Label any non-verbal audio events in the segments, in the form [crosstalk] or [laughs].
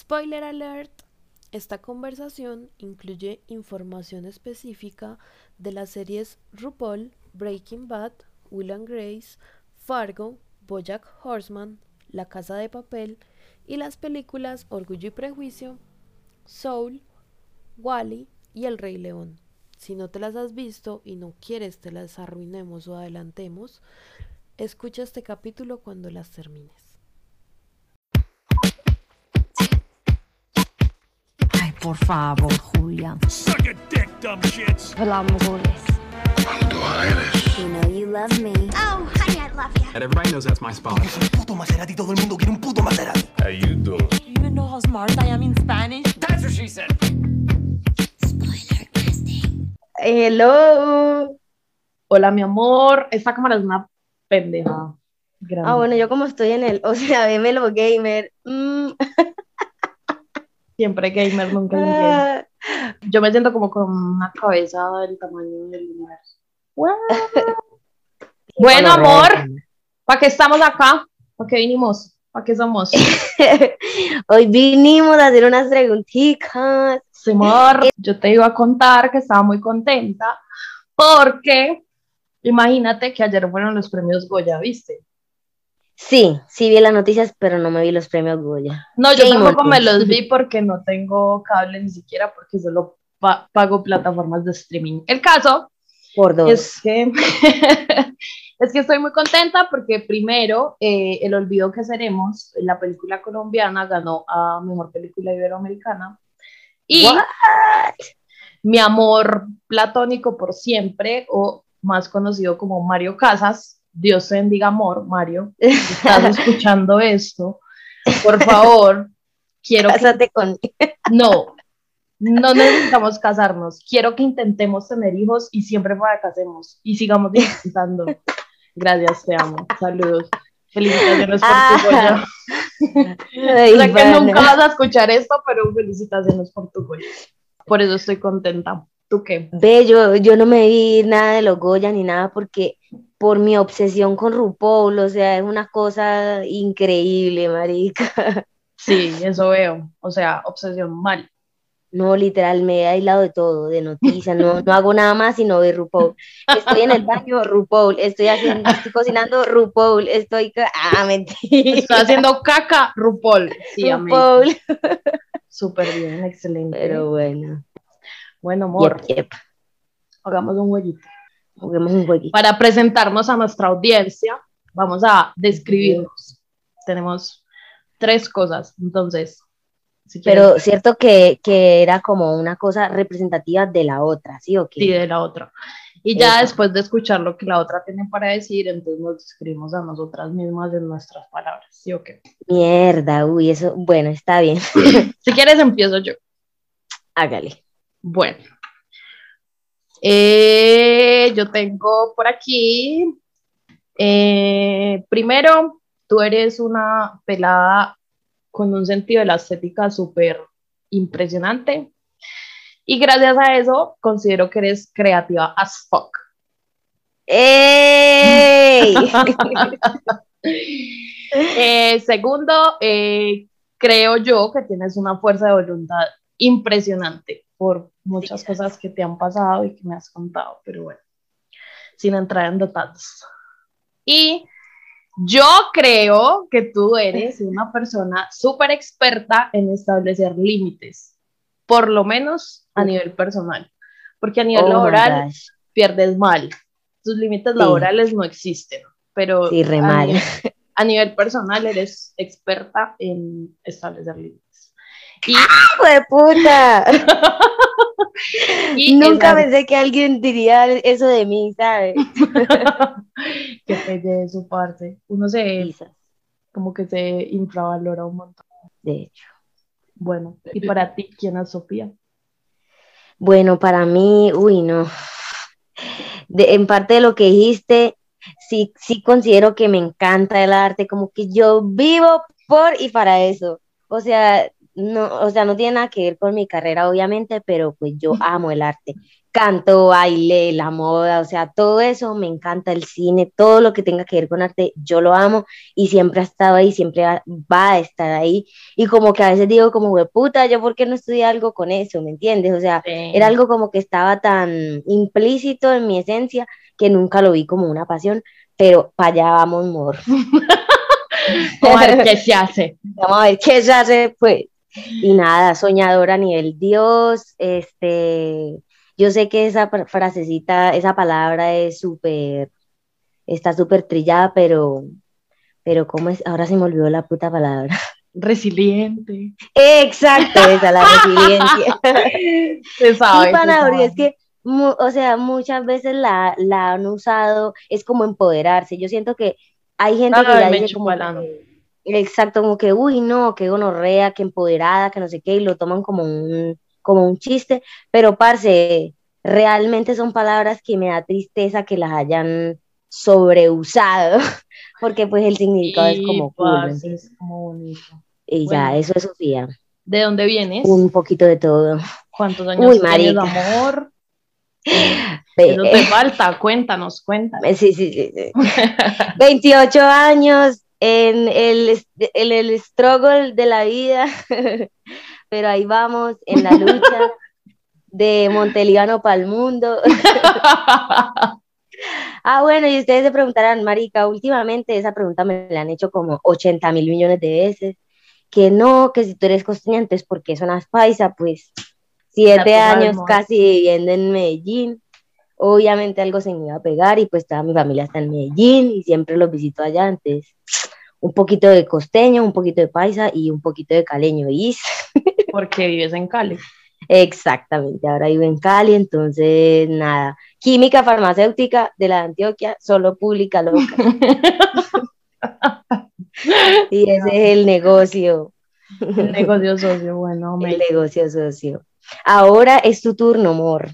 Spoiler alert. Esta conversación incluye información específica de las series RuPaul, Breaking Bad, Will and Grace, Fargo, Bojack Horseman, La Casa de Papel y las películas Orgullo y Prejuicio, Soul, Wally y El Rey León. Si no te las has visto y no quieres te las arruinemos o adelantemos, escucha este capítulo cuando las termines. Por favor, Julia. Suck a dick, dumb shits. Hola, amores. Cuando eres. You know you love me. Oh, honey, I love you. And everybody knows that's my spot. Es un puto Maserati, todo el mundo quiere un puto Maserati. How you doing? Do you even know how smart I am in Spanish? That's what she said. Hello. Hola, mi amor. Esta cámara es una pendeja. grande. Ah, bueno, yo como estoy en el, o sea, [laughs] lo gamer. mm, [laughs] Siempre gamer, nunca gay. ah, Yo me siento como con una cabeza del tamaño del universo. [laughs] Bueno, amor, ¿para qué estamos acá? ¿Para qué vinimos? ¿Para qué somos? [laughs] Hoy vinimos a hacer unas preguntitas. Amor, yo te iba a contar que estaba muy contenta porque imagínate que ayer fueron los premios Goya, ¿viste? Sí, sí vi las noticias, pero no me vi los premios Goya. No, yo tampoco me los vi porque no tengo cable ni siquiera porque solo pa- pago plataformas de streaming. El caso Por dos. es que [laughs] es que estoy muy contenta porque primero eh, El olvido que seremos, la película colombiana ganó a mejor película iberoamericana y What? mi amor platónico por siempre o más conocido como Mario Casas, Dios te bendiga amor, Mario, [laughs] si estás escuchando esto, por [laughs] favor, quiero que Cásate con. no, no necesitamos casarnos. Quiero que intentemos tener hijos y siempre fracasemos y sigamos intentando. Gracias, te amo. Saludos. Felicitaciones por tu Ah. Goya. Ay, O sea que pana. nunca vas a escuchar esto, pero felicitaciones por tu Goya. Por eso estoy contenta. ¿Tú qué? Ve, yo, yo no me vi nada de los Goya ni nada porque por mi obsesión con RuPaul, o sea, es una cosa increíble, marica. [laughs] Sí, eso veo. O sea, obsesión mal. No, literal, me he aislado de todo, de noticias, no, no hago nada más sino ver RuPaul. Estoy en el baño, RuPaul, estoy haciendo, estoy cocinando RuPaul, estoy, ah, mentira. Estoy haciendo caca, RuPaul. Sí, amén. RuPaul. Súper bien, excelente. Pero bueno, Bueno, amor, yep, yep. hagamos un jueguito. Juguemos un jueguito. Para presentarnos a nuestra audiencia, vamos a describirnos. Tenemos tres cosas. Entonces, si quieres, Pero cierto que, que era como una cosa representativa de la otra, ¿sí o qué? sí, de la otra. Y ya Eso. después de escuchar lo que la otra tiene para decir, entonces nos describimos a nosotras mismas en nuestras palabras. ¿Sí o qué? Mierda, uy, eso, bueno, está bien, Si quieres, empiezo yo. hágale. Bueno. Eh, yo tengo por aquí. eh, primero, tú eres una pelada con un sentido de la estética súper impresionante. Y gracias a eso, considero que eres creativa as fuck. ¡Ey! [laughs] Eh, segundo, creo yo que tienes una fuerza de voluntad impresionante por muchas cosas que te han pasado y que me has contado, pero bueno, sin entrar en detalles. Y yo creo que tú eres una persona súper experta en establecer límites, por lo menos a nivel personal, porque a nivel Oh laboral pierdes mal. Tus límites Sí. laborales no existen, pero Sí, re a mal. nivel- a nivel personal eres experta en establecer límites. Y, ¡Hijo de puta! [laughs] y Nunca pensé que alguien diría eso de mí, ¿sabes? [laughs] que de su parte. Uno se, Quizás, como que se infravalora un montón. de hecho. Bueno, y para ti, ¿quién es Sofía? Bueno, para mí, uy, no. De- en parte de lo que dijiste, sí, sí considero que me encanta el arte, como que yo vivo por y para eso. O sea, no, o sea, no tiene nada que ver con mi carrera, obviamente, pero pues yo amo el arte. canto, baile, la moda, o sea, todo eso me encanta, el cine, todo lo que tenga que ver con arte, yo lo amo y siempre ha estado ahí, siempre va, va a estar ahí. Y como que a veces digo como, "Hue puta, yo por qué no estudié algo con eso, ¿me entiendes? O sea, Sí. era algo como que estaba tan implícito en mi esencia que nunca lo vi como una pasión, pero para allá vamos, amor. [laughs] Vamos a ver qué se hace. [laughs] Vamos a ver qué se hace, pues. Y nada, soñadora a nivel Dios, este, yo sé que esa fra- frasecita, esa palabra es súper, está súper trillada, pero, pero ¿cómo es? Ahora se me olvidó la puta palabra. [laughs] Resiliente. Exacto, esa, la resiliencia. [laughs] Se [laughs] sabe. Porque sabe. es que, o sea, muchas veces la, la han usado, es como empoderarse. Yo siento que hay gente que dice como que- exacto, como que, uy, no, que gonorrea, que empoderada, que no sé qué, y lo toman como un, como un chiste, pero parce, realmente son palabras que me da tristeza que las hayan sobreusado, [laughs] porque pues el significado es como cool, ¿me parce, es como bonito. Y ya, eso es Sofía, ¿De dónde vienes? un poquito de todo. ¿Cuántos Uy, años tienes, marica. amor? [laughs] Eso te falta, cuéntanos, cuéntanos. Sí, sí, sí, sí. [laughs] 28 años en el, en el struggle de la vida, [laughs] pero ahí vamos en la lucha de Montelíbano para el mundo. [laughs] Ah, bueno, y ustedes se preguntarán, Marica, últimamente esa pregunta me la han hecho como 80 mil millones de veces, que no, que si tú eres costeña, entonces ¿por qué sonas paisa? Pues siete años casi viviendo en Medellín, obviamente algo se me iba a pegar y pues toda mi familia está en Medellín y siempre los visito allá, entonces un poquito de costeño, un poquito de paisa y un poquito de caleño, ¿y? [laughs] Porque vives en Cali. Exactamente, ahora vivo en Cali, entonces nada, química farmacéutica de la Antioquia, solo pública loca. [laughs] Y ese es el negocio, El negocio socio, bueno, el me... negocio socio. Ahora es tu turno, amor.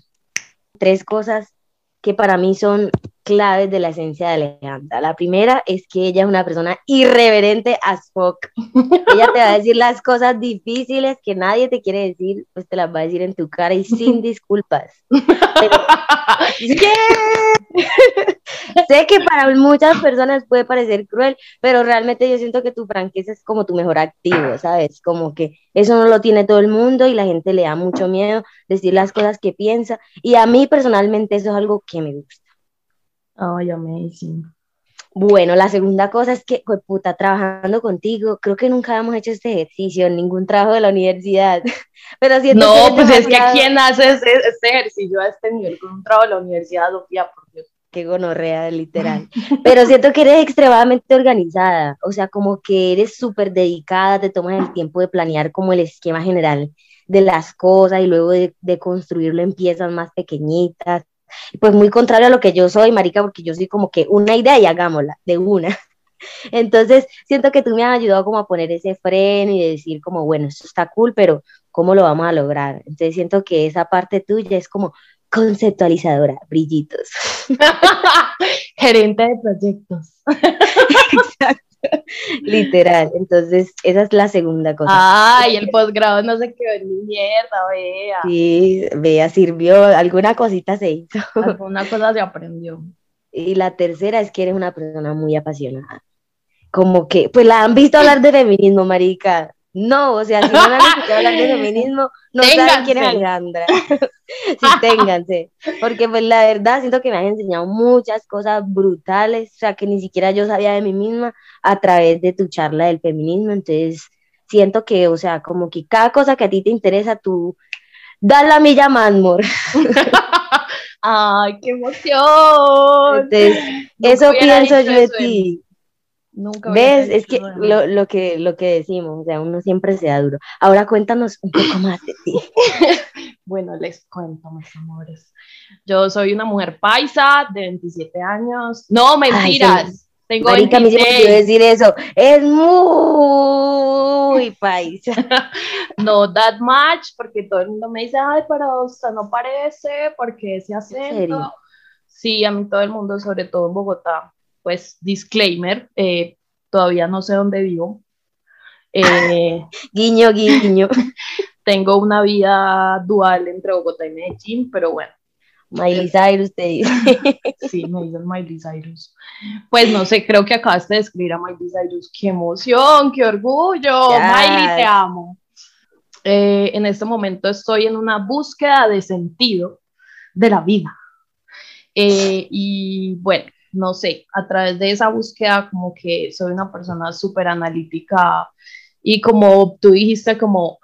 Tres cosas que para mí son claves de la esencia de Alejandra. La primera es que ella es una persona irreverente as fuck. [laughs] Ella te va a decir las cosas difíciles que nadie te quiere decir, pues te las va a decir en tu cara y sin [laughs] disculpas. Pero- sé que para muchas personas puede parecer cruel, pero realmente yo siento que tu franqueza es como tu mejor activo, ¿sabes? Como que eso no lo tiene todo el mundo y la gente le da mucho miedo decir las cosas que piensa. Y a mí personalmente eso es algo que me gusta. Ay, amazing. Bueno, la segunda cosa es que, pues, puta, trabajando contigo, creo que nunca hemos hecho este ejercicio, ningún trabajo de la universidad, [laughs] pero siento No, eres pues es que ¿quién hace ese, ese ejercicio a este nivel con un trabajo de la universidad, Sofía? Por Dios. Qué gonorrea, literal. [laughs] Pero siento que eres extremadamente organizada, o sea, como que eres súper dedicada, te tomas el tiempo de planear como el esquema general de las cosas y luego de, de construirlo en piezas más pequeñitas. Pues muy contrario a lo que yo soy, marica, porque yo soy como que una idea y hagámosla, de una. [laughs] Entonces, siento que tú me has ayudado como a poner ese freno y de decir como, bueno, esto está cool, pero ¿cómo lo vamos a lograr? Entonces siento que esa parte tuya es como conceptualizadora, brillitos. [laughs] Gerente de proyectos. [laughs] [laughs] Literal. Entonces, esa es la segunda cosa. Ay, el posgrado no se quedó en mi mierda, vea. Sí, vea, sirvió, alguna cosita se hizo. [laughs] Alguna cosa se aprendió. Y la tercera es que eres una persona muy apasionada. Como que, pues la han visto hablar de feminismo, marica. No, o sea, si no han escuchado hablar de [laughs] feminismo, no saben quién es Ténganse. Alejandra. [laughs] sí, ténganse. Porque pues la verdad siento que me han enseñado muchas cosas brutales, o sea, que ni siquiera yo sabía de mí misma a través de tu charla del feminismo. Entonces, siento que, o sea, como que cada cosa que a ti te interesa, tú das la milla más, amor. [laughs] Ay, qué emoción. Entonces, eso pienso yo de ti. Nunca ¿Ves? Es que lo, lo que lo que decimos, o sea, uno siempre se da duro. Ahora cuéntanos un poco más de ti. [laughs] Bueno, les cuento, mis amores. Yo soy una mujer paisa de 27 años. No, mentiras. Tengo Marica, a mí se me olvidó 26. decir eso. Es muy paisa. [laughs] No that much, porque todo el mundo me dice, ay, pero usted no parece, porque ese acento. Sí, a mí todo el mundo, sobre todo en Bogotá. Pues, disclaimer, eh, todavía no sé dónde vivo. Eh, [laughs] Guiño, guiño. [laughs] tengo una vida dual entre Bogotá y Medellín, pero bueno, Miley Cyrus te dice. [laughs] Sí, me dicen Miley Cyrus. Pues no sé, creo que acabaste de escribir a Miley Cyrus. ¡Qué emoción! ¡Qué orgullo! Yes. Miley, te amo. Eh, en este momento estoy en una búsqueda de sentido de la vida. Eh, y bueno, no sé, a través de esa búsqueda como que soy una persona súper analítica y como tú dijiste, como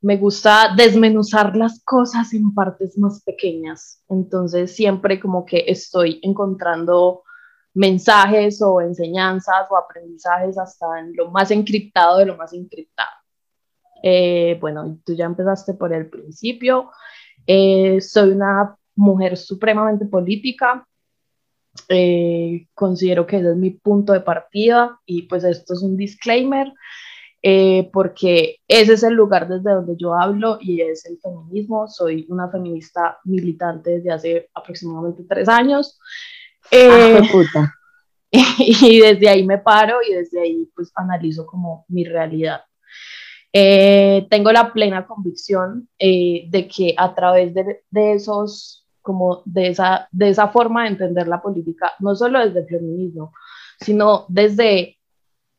me gusta desmenuzar las cosas en partes más pequeñas. Entonces siempre como que estoy encontrando mensajes o enseñanzas o aprendizajes hasta en lo más encriptado de lo más encriptado. Eh, bueno, tú ya empezaste por el principio. Eh, soy una mujer supremamente política. Eh, considero que ese es mi punto de partida y pues esto es un disclaimer eh, porque ese es el lugar desde donde yo hablo y es el feminismo. Soy una feminista militante desde hace aproximadamente tres años. Eh, Ah, puta. [laughs] y desde ahí me paro y desde ahí pues analizo como mi realidad. Eh, tengo la plena convicción eh, de que a través de, de, esos, como de esa, de esa forma de entender la política, no solo desde el feminismo, sino desde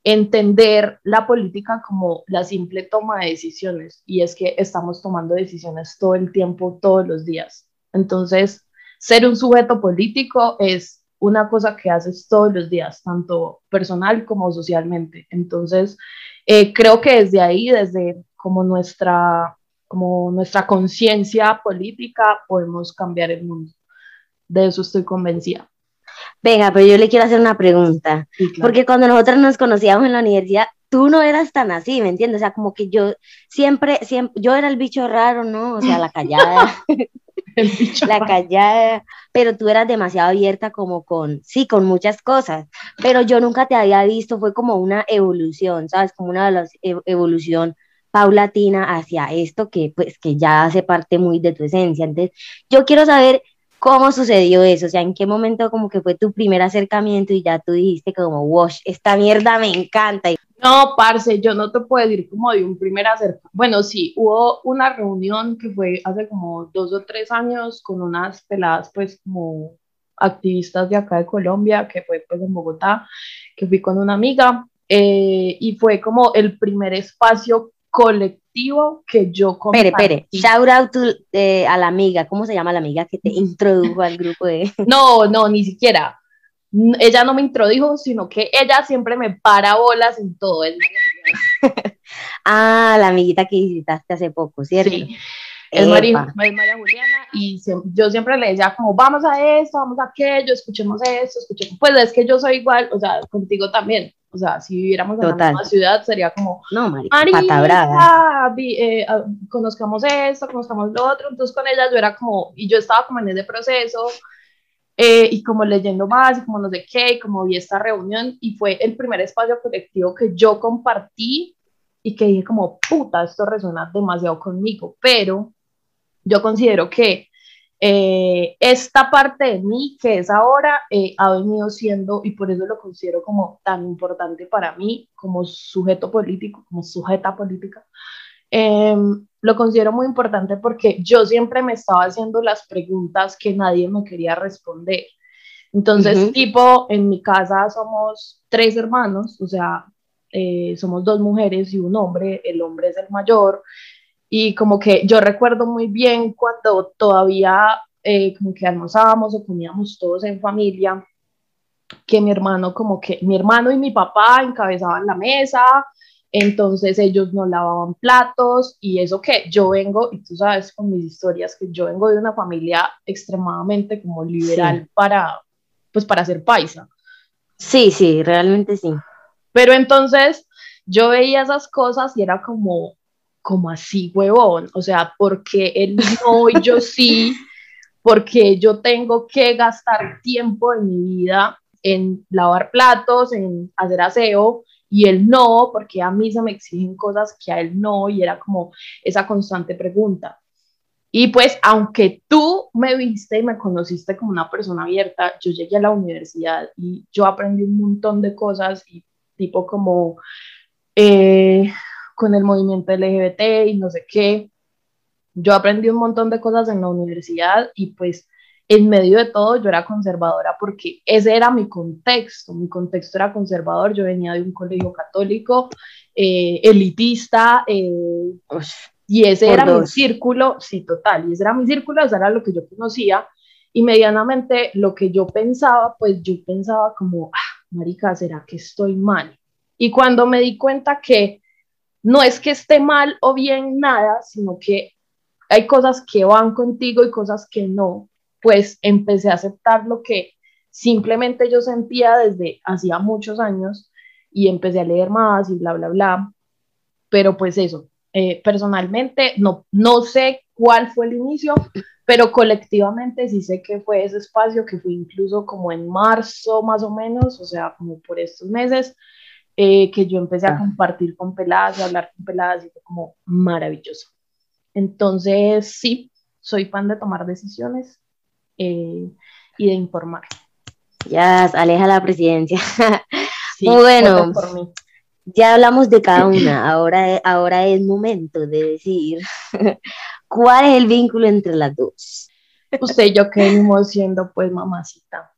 entender la política como la simple toma de decisiones. Y es que estamos tomando decisiones todo el tiempo, todos los días. Entonces, ser un sujeto político es una cosa que haces todos los días, tanto personal como socialmente. Entonces, eh, creo que desde ahí, desde como nuestra, como nuestra conciencia política, podemos cambiar el mundo. De eso estoy convencida. Venga, pero yo le quiero hacer una pregunta, Sí, claro. porque cuando nosotros nos conocíamos en la universidad, tú no eras tan así, ¿me entiendes? O sea, como que yo siempre, siempre, yo era el bicho raro, ¿no? O sea, la callada. [laughs] El bicho la callada, pero tú eras demasiado abierta como con, sí, con muchas cosas, pero yo nunca te había visto, fue como una evolución, ¿sabes? Como una ev- evolución paulatina hacia esto que pues que ya hace parte muy de tu esencia. Entonces, yo quiero saber cómo sucedió eso, o sea, en qué momento como que fue tu primer acercamiento y ya tú dijiste como, wash, esta mierda me encanta. No, parce, yo no te puedo decir como de un primer acercamiento. Bueno, sí, hubo una reunión que fue hace como dos o tres años con unas peladas, pues como activistas de acá de Colombia, que fue pues en Bogotá, que fui con una amiga, eh, y fue como el primer espacio colectivo que yo Pere, pere, compartí. shout out to, eh, a la amiga, ¿cómo se llama la amiga que te introdujo al grupo de... [laughs] No, no, ni siquiera. Ella no me introdujo, sino que ella siempre me para bolas en todo. Juliana. [laughs] Ah, la amiguita que visitaste hace poco, ¿cierto? Sí, es María, es María Juliana y se- yo siempre le decía como vamos a esto, vamos a aquello, escuchemos esto, escuchemos, pues es que yo soy igual, o sea, contigo también, o sea, si viviéramos en la misma ciudad sería como, No. Marica, vi- eh, ah, conozcamos esto, conozcamos lo otro, entonces con ella yo era como, y yo estaba como en ese proceso, eh, y como leyendo más, y como no sé qué, y como vi esta reunión, y fue el primer espacio colectivo que yo compartí, y que dije como, puta, esto resuena demasiado conmigo, pero yo considero que eh, esta parte de mí que es ahora eh, ha venido siendo, y por eso lo considero como tan importante para mí como sujeto político, como sujeta política, eh, lo considero muy importante porque yo siempre me estaba haciendo las preguntas que nadie me quería responder. Entonces, Ujú. tipo, en mi casa somos tres hermanos, o sea, eh, somos dos mujeres y un hombre, el hombre es el mayor, y como que yo recuerdo muy bien cuando todavía eh, como que almorzábamos o comíamos todos en familia, que mi hermano como que mi hermano y mi papá encabezaban la mesa, entonces ellos no lavaban platos y eso que yo vengo, y tú sabes con mis historias que yo vengo de una familia extremadamente como liberal Sí. para, pues para ser paisa. Sí, sí, realmente sí. Pero entonces yo veía esas cosas y era como, como así, huevón. O sea, porque él no y yo sí, porque yo tengo que gastar tiempo de mi vida en lavar platos, en hacer aseo, y él no, porque a mí se me exigen cosas que a él no, y era como esa constante pregunta. Y pues, aunque tú me viste y me conociste como una persona abierta, yo llegué a la universidad y yo aprendí un montón de cosas y tipo como eh, con el movimiento LGBT y no sé qué. Yo aprendí un montón de cosas en la universidad y pues en medio de todo yo era conservadora porque ese era mi contexto, mi contexto era conservador, yo venía de un colegio católico, eh, elitista, eh, y ese era mi dos. círculo, sí, total, y ese era mi círculo, eso era lo que yo conocía, y medianamente lo que yo pensaba, pues yo pensaba como, ah, marica, ¿será que estoy mal? Y cuando me di cuenta que no es que esté mal o bien nada, sino que hay cosas que van contigo y cosas que no, pues empecé a aceptar lo que simplemente yo sentía desde hacía muchos años y empecé a leer más y bla, bla, bla. Pero pues eso, eh, personalmente no, no sé cuál fue el inicio, pero colectivamente sí sé que fue ese espacio que fue incluso como en marzo más o menos, o sea, como por estos meses, eh, que yo empecé a Ah. compartir con peladas, a hablar con peladas y fue como maravilloso. Entonces, sí, soy fan de tomar decisiones eh, y de informar. Ya, aleja la presidencia. [laughs] Sí, Bueno. Ya hablamos de cada una, ahora, ahora es momento de decir [laughs] cuál es el vínculo entre las dos. Usted y yo que venimos siendo pues mamacita.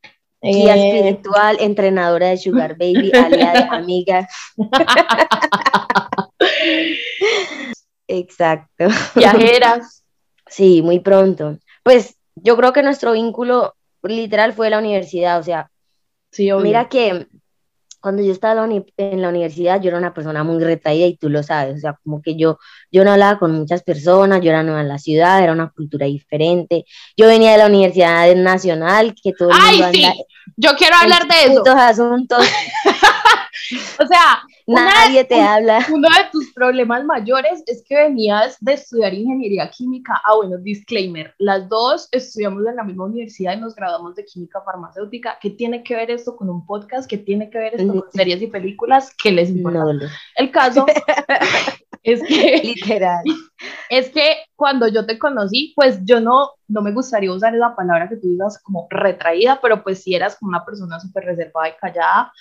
Guía Eh, espiritual, entrenadora de Sugar Baby, [laughs] aliada, amiga. Exacto. viajeras. Sí, muy pronto. Pues yo creo que nuestro vínculo literal fue la universidad, o sea, Sí. Mira que cuando yo estaba en la, universidad, yo era una persona muy retraída y tú lo sabes, o sea, como que yo, yo no hablaba con muchas personas, yo era nueva en la ciudad, era una cultura diferente. Yo venía de la Universidad Nacional, que todo el ¡Ay, mundo sí! anda Yo quiero hablar de eso. asuntos, [laughs] O sea, de- nadie te habla. uno de tus problemas mayores es que venías de estudiar ingeniería química. Ah, bueno, disclaimer. Las dos estudiamos en la misma universidad y nos graduamos de química farmacéutica. ¿Qué tiene que ver esto con un podcast? ¿Qué tiene que ver esto con series y películas? ¿Qué les importa? No, El caso [laughs] es que literal. Es que cuando yo te conocí, pues yo no, no me gustaría usar esa palabra que tú digas como retraída, pero pues si eras como una persona súper reservada y callada,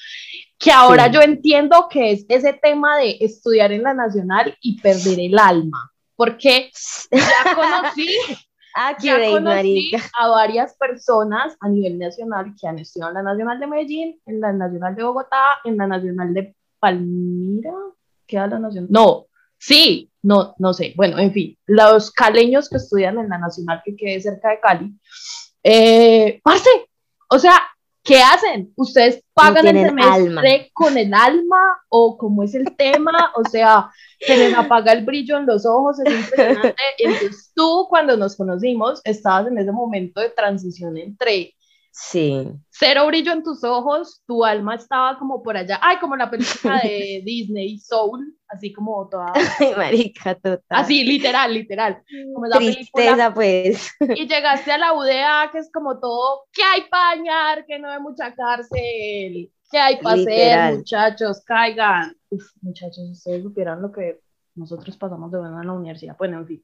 que ahora Sí. yo entiendo que es ese tema de estudiar en la nacional y perder el alma, porque ya conocí, [laughs] ya Accurate, conocí marica. a varias personas a nivel nacional que han estudiado en la Nacional de Medellín, en la Nacional de Bogotá, en la Nacional de Palmira, ¿queda la Nacional? No, sí, no, no sé, bueno, en fin, los caleños que estudian en la Nacional que quede cerca de Cali, eh, parce, o sea, ¿qué hacen? ¿Ustedes pagan el semestre alma. con el alma o cómo es el tema? O sea, se les apaga el brillo en los ojos, es impresionante. Entonces tú cuando nos conocimos estabas en ese momento de transición entre Sí. cero brillo en tus ojos, tu alma estaba como por allá, ay, como la película de [laughs] Disney, Soul, así como toda, Ay, marica, total. así literal, literal, como esa película. Tristeza, pues. Y llegaste a la UDA, que es como todo, ¿qué hay para bañar? Que no hay mucha cárcel, ¿qué hay para hacer, muchachos? Caigan. Uf, muchachos, ustedes supieran lo que nosotros pasamos de bueno en la universidad, bueno, en fin.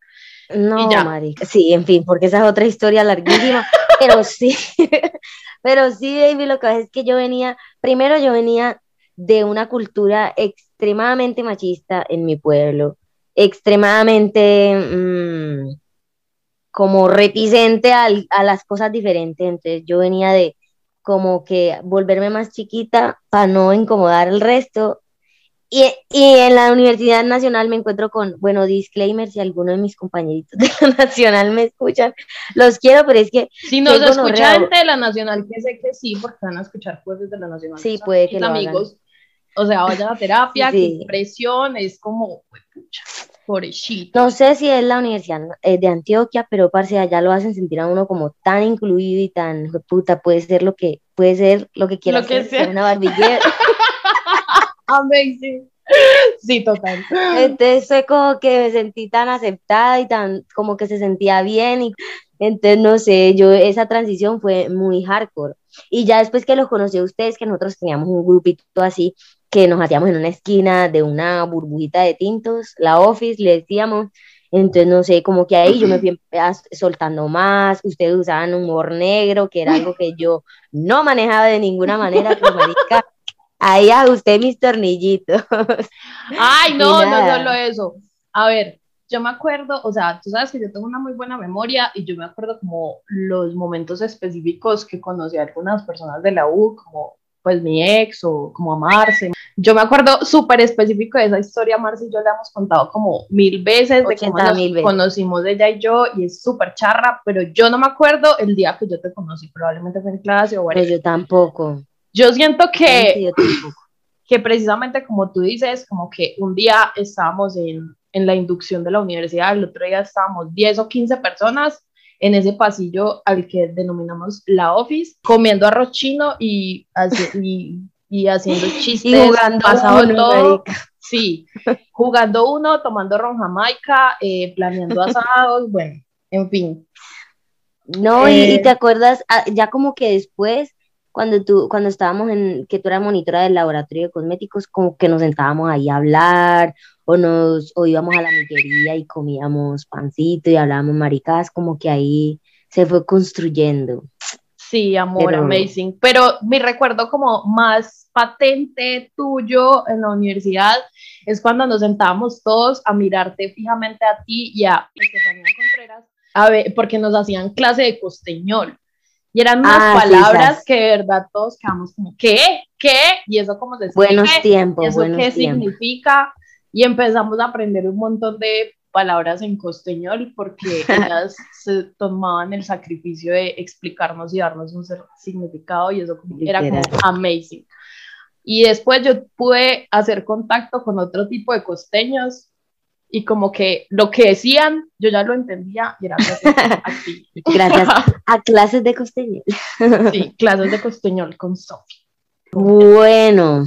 No, marica. Sí, en fin, porque esa es otra historia larguísima. [laughs] pero sí, [laughs] pero sí, baby, lo que pasa es que yo venía, primero yo venía de una cultura extremadamente machista en mi pueblo, extremadamente mm, como reticente a las cosas diferentes. Entonces yo venía de como que volverme más chiquita para no incomodar al resto y, y en la Universidad Nacional me encuentro con, bueno, disclaimer, si alguno de mis compañeritos [laughs] de la Nacional me escuchan, los quiero, pero es que Si nos Qué escucha gonorrea. gente de la Nacional, que sé que sí, porque van a escuchar jueces de la Nacional. Sí, puede que lo hagan. amigos. O sea, vayan a terapia, Sí. que presión, es como, pucha, pobrecito. no sé si es la Universidad eh, de Antioquia, pero parce, allá lo hacen sentir a uno como tan incluido y tan, puta, puede ser lo que, puede ser lo que quiera Lo que ser, sea. una barbillera. [laughs] Amazing. Sí, total. Entonces fue como que me sentí tan aceptada y tan como que se sentía bien y entonces no sé, yo esa transición fue muy hardcore. Y ya después que los conocí a ustedes, que nosotros teníamos un grupito así que nos hacíamos en una esquina de una burbujita de tintos, la office, le decíamos, entonces no sé, como que ahí yo me fui soltando más, ustedes usaban humor negro, que era algo que yo no manejaba de ninguna manera, pero marica, ahí ajusté mis tornillitos. [laughs] Ay, no, no solo eso. A ver, yo me acuerdo, o sea, tú sabes que yo tengo una muy buena memoria y yo me acuerdo como los momentos específicos que conocí a algunas personas de la U, como pues mi ex o como a Marce. Yo me acuerdo súper específico de esa historia, Marce y yo le hemos contado como mil veces de cómo nos veces. conocimos ella y yo y es súper charra, pero yo no me acuerdo el día que yo te conocí, probablemente fue en clase o Pero whatever. yo tampoco. Yo siento que Yo que precisamente como tú dices, como que un día estábamos en, en la inducción de la universidad, el otro día estábamos 10 o 15 personas en ese pasillo al que denominamos la office, comiendo arroz chino y, hace- y, y haciendo [laughs] chistes, Y jugando pasado uno, todo. Sí, jugando uno, tomando ron jamaica, eh, planeando asados, bueno, en fin. No, y, y Eh, te acuerdas, ah, ya como que después, cuando tú, cuando estábamos en, que tú eras monitora del laboratorio de cosméticos, como que nos sentábamos ahí a hablar, o nos, o íbamos a la miquería y comíamos pancito y hablábamos maricadas, como que ahí se fue construyendo. Sí, amor, Pero- amazing. Pero mi recuerdo como más patente tuyo en la universidad es cuando nos sentábamos todos a mirarte fijamente a ti y a Estefanía Contreras, a ver, porque nos hacían clase de costeñol. Y eran unas Ah, sí, palabras esas. que de verdad todos quedamos como, ¿qué? ¿Qué? Y eso como se Buenos escribe, tiempos, ¿Eso buenos qué tiempos. significa? Y empezamos a aprender un montón de palabras en costeñol porque [laughs] ellas se tomaban el sacrificio de explicarnos y darnos un significado y eso como- era como amazing. Y después yo pude hacer contacto con otro tipo de costeños y como que lo que decían yo ya lo entendía y era gracias a [laughs] ti. Gracias [laughs] a clases de costeño. Sí, clases de costeñol con Sofi. Bueno,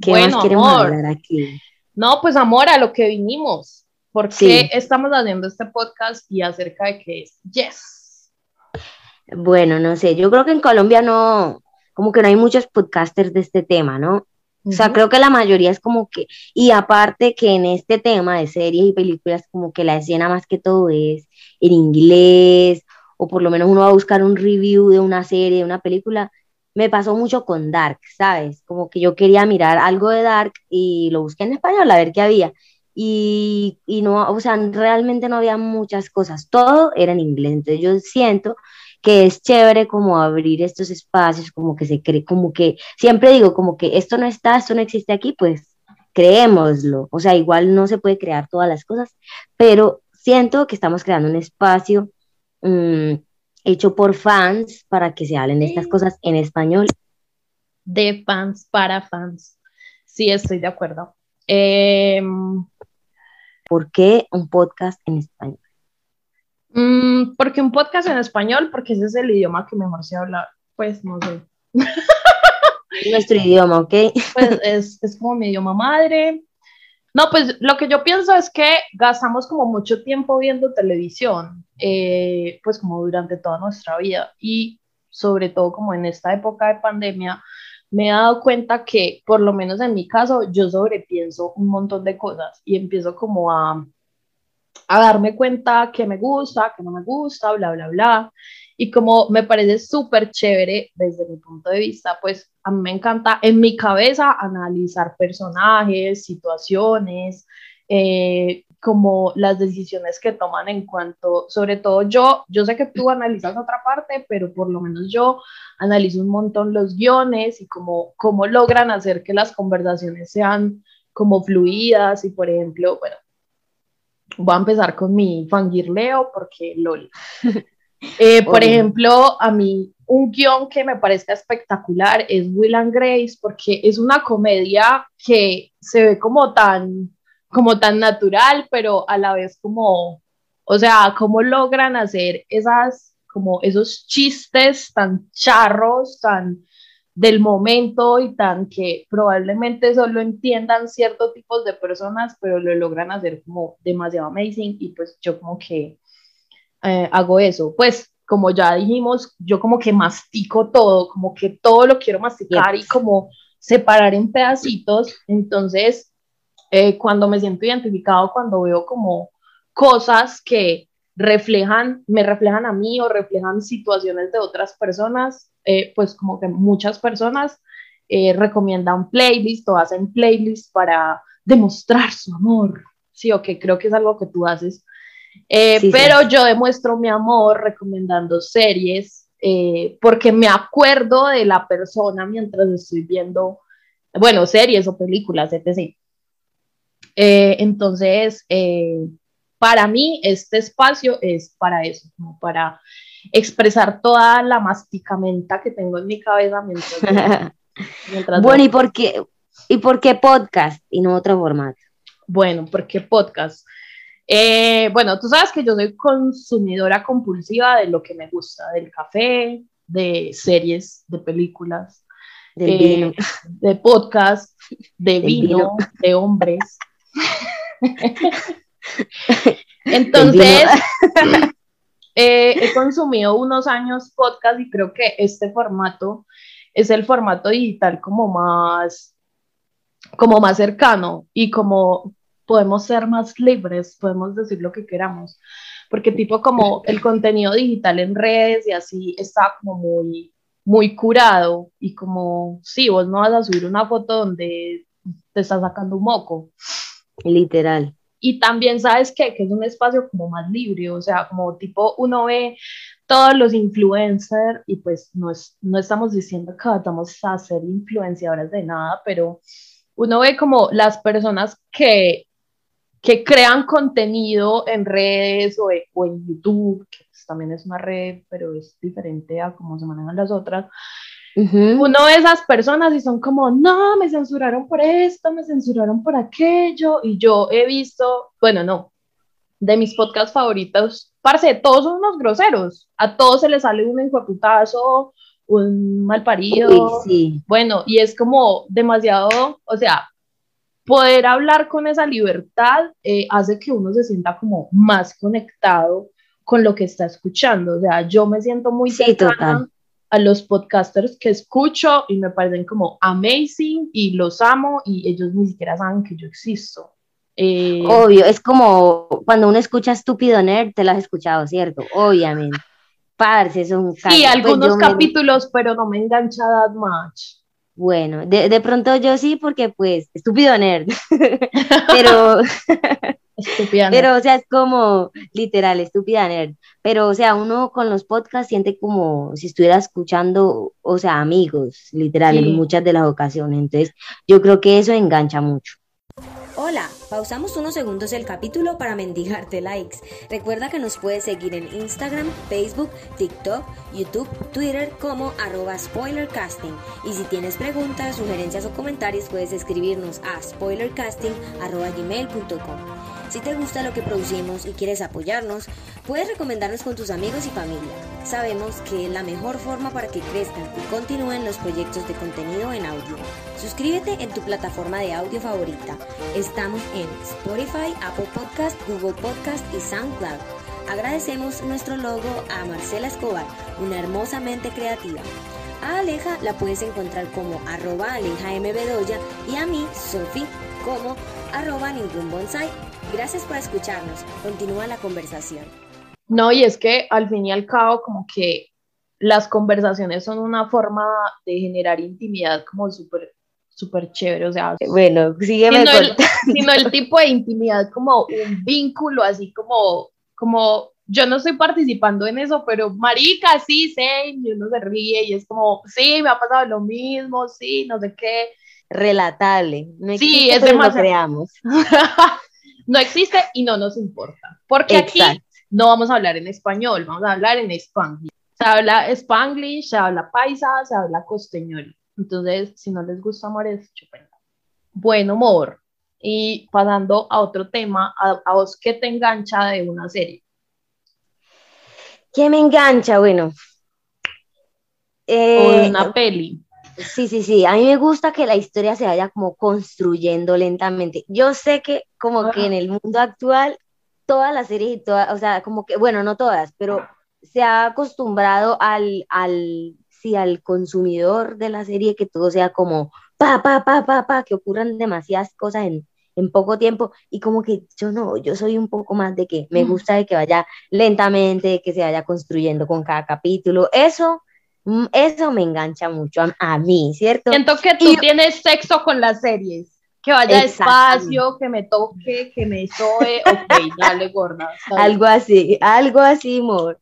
¿qué Bueno, más queremos amor. hablar aquí? No, pues amor, a lo que vinimos. ¿Por qué Sí. estamos haciendo este podcast y acerca de qué es? Yes. Bueno, no sé, yo creo que en Colombia no, como que no hay muchos podcasters de este tema, ¿no? O sea, Ujú. creo que la mayoría es como que, y aparte que en este tema de series y películas, como que la escena más que todo es en inglés, o por lo menos uno va a buscar un review de una serie, de una película. Me pasó mucho con Dark, ¿sabes? Como que yo quería mirar algo de Dark y lo busqué en español a ver qué había. Y, y no, o sea, realmente no había muchas cosas, todo era en inglés. Entonces yo siento que es chévere como abrir estos espacios, como que se cree, como que siempre digo, como que esto no está, esto no existe aquí, pues creémoslo. O sea, igual no se puede crear todas las cosas, pero siento que estamos creando un espacio mm, hecho por fans para que se hablen de estas cosas en español. De fans para fans. Sí, estoy de acuerdo. Em, ¿Por qué un podcast en español? Mm, porque un podcast en español, porque ese es el idioma que mejor se habla. Pues no sé. Nuestro idioma, ¿ok? Pues es, es como mi idioma madre. No, pues lo que yo pienso es que gastamos como mucho tiempo viendo televisión, eh, pues como durante toda nuestra vida y sobre todo como en esta época de pandemia, me he dado cuenta que por lo menos en mi caso yo sobrepienso un montón de cosas y empiezo como a, a darme cuenta que me gusta, que no me gusta, bla, bla, bla. Y como me parece súper chévere desde mi punto de vista, pues a mí me encanta en mi cabeza analizar personajes, situaciones, eh, como las decisiones que toman en cuanto, sobre todo yo, yo sé que tú analizas otra parte, pero por lo menos yo analizo un montón los guiones y cómo, cómo logran hacer que las conversaciones sean como fluidas y por ejemplo, bueno, voy a empezar con mi fangirleo porque LOL. [laughs] Eh, por ejemplo, a mí un guion que me parezca espectacular es Will and Grace porque es una comedia que se ve como tan, como tan natural, pero a la vez como, o sea, cómo logran hacer esas, como esos chistes tan charros, tan del momento y tan que probablemente solo entiendan ciertos tipos de personas, pero lo logran hacer como demasiado amazing y pues yo como que eh, hago eso. Pues como ya dijimos, yo como que mastico todo, como que todo lo quiero masticar y como separar en pedacitos. Entonces, eh, cuando me siento identificado, cuando veo como cosas que reflejan, me reflejan a mí o reflejan situaciones de otras personas, eh, pues como que muchas personas eh, recomiendan playlists o hacen playlists para demostrar su amor sí, o que creo que es algo que tú haces. Eh, Sí, sí. pero yo demuestro mi amor recomendando series eh, porque me acuerdo de la persona mientras estoy viendo, bueno, series o películas, etc. Entonces, para mí, este espacio es para eso, como para expresar toda la masticamenta que tengo en mi cabeza mientras, [laughs] mientras Bueno, ¿y por qué, y por qué podcast y no otro formato? Bueno, ¿por qué podcast? Eh, bueno, tú sabes que yo soy consumidora compulsiva de lo que me gusta, del café, de series, de películas, Del eh, [laughs] de podcast, de vino. de hombres. [laughs] Entonces, eh, he consumido unos años podcast y creo que este formato es el formato digital como más, como más cercano y como podemos ser más libres, podemos decir lo que queramos, porque tipo como el contenido digital en redes y así está como muy, muy curado y como, sí, vos no vas a subir una foto donde te estás sacando un moco. Literal. Y también sabes qué? que es un espacio como más libre, o sea, como tipo uno ve todos los influencers y pues no, es, no estamos diciendo que vamos a ser influenciadoras de nada, pero uno ve como las personas que, que crean contenido en redes o, e- en YouTube, que pues también es una red, pero es diferente a cómo se manejan las otras, Uno ve esas personas y son como, no, me censuraron por esto, me censuraron por aquello, y yo he visto, bueno, no, de mis podcasts favoritos, parce, todos son unos groseros, a todos se les sale un enjuaputazo, un mal parido, Uy, sí. bueno, y es como demasiado, o sea, poder hablar con esa libertad eh, hace que uno se sienta como más conectado con lo que está escuchando, o sea, yo me siento muy Sí, cercana total. A los podcasters que escucho y me parecen como amazing y los amo y ellos ni siquiera saben que yo existo. Eh, Obvio, es como cuando uno escucha Estúpido Nerd, te lo has escuchado, ¿cierto? Obviamente. Parce, es un sí, caso. Pues algunos me- capítulos, pero no me engancha that much. Bueno, de, de pronto yo sí, porque pues, Estúpido Nerd. [laughs] Pero, [laughs] Estúpida. pero, o sea, es como literal, Estúpida Nerd. Pero, o sea, uno con los podcasts siente como si estuviera escuchando, o sea, amigos, literal, Sí. en muchas de las ocasiones. Entonces, yo creo que eso engancha mucho. Hola, pausamos unos segundos el capítulo para mendigarte likes. Recuerda que nos puedes seguir en Instagram, Facebook, TikTok, YouTube, Twitter como arroba spoilercasting. Y si tienes preguntas, sugerencias o comentarios puedes escribirnos a spoilercasting.gmail.com. Si te gusta lo que producimos y quieres apoyarnos, puedes recomendarnos con tus amigos y familia. Sabemos que es la mejor forma para que crezcan y continúen los proyectos de contenido en audio. Suscríbete en tu plataforma de audio favorita. Estamos Spotify, Apple Podcast, Google Podcast y SoundCloud. Agradecemos nuestro logo a Marcela Escobar, una hermosa mente creativa. A Aleja la puedes encontrar como arroba Aleja M. Bedoya y a mí, Sofi, como arroba ningún bonsai. Gracias por escucharnos. Continúa la conversación. No, y es que al fin y al cabo, como que las conversaciones son una forma de generar intimidad como súper, súper chévere, o sea, Bueno, sígueme sino el, [laughs] sino el tipo de intimidad como un vínculo, así como, como yo no estoy participando en eso, pero marica, sí, sé, y uno se ríe y es como, sí, me ha pasado lo mismo, sí, no sé qué. Relatable. No Sí, existe, es pero lo demasiado- creamos. [laughs] no existe y no nos importa, porque aquí Exacto. no vamos a hablar en español, vamos a hablar en spanglish. Se habla spanglish, se habla paisa, se habla costeñol. Entonces, si no les gusta amores, chupenla. Buen humor. Y pasando a otro tema, a, a vos que te engancha de una serie. ¿Qué me engancha? Bueno. o eh, de una peli. Sí, sí, sí. A mí me gusta que la historia se vaya como construyendo lentamente. Yo sé que como que en el mundo actual, todas las series y todas, o sea, como que, bueno, no todas, pero se ha acostumbrado al, al, sí, al consumidor de la serie que todo sea como pa, pa, pa, pa, pa, que ocurran demasiadas cosas en, en poco tiempo. Y como que yo no, yo soy un poco más de que me Mm. gusta de que vaya lentamente, de que se vaya construyendo con cada capítulo. Eso Mm, Eso me engancha mucho a, a mí, ¿cierto? Siento que tú Y- tienes sexo con las series. Que vaya despacio, que me toque, que me soe. Ok, dale, gorda. Algo así, algo así, amor.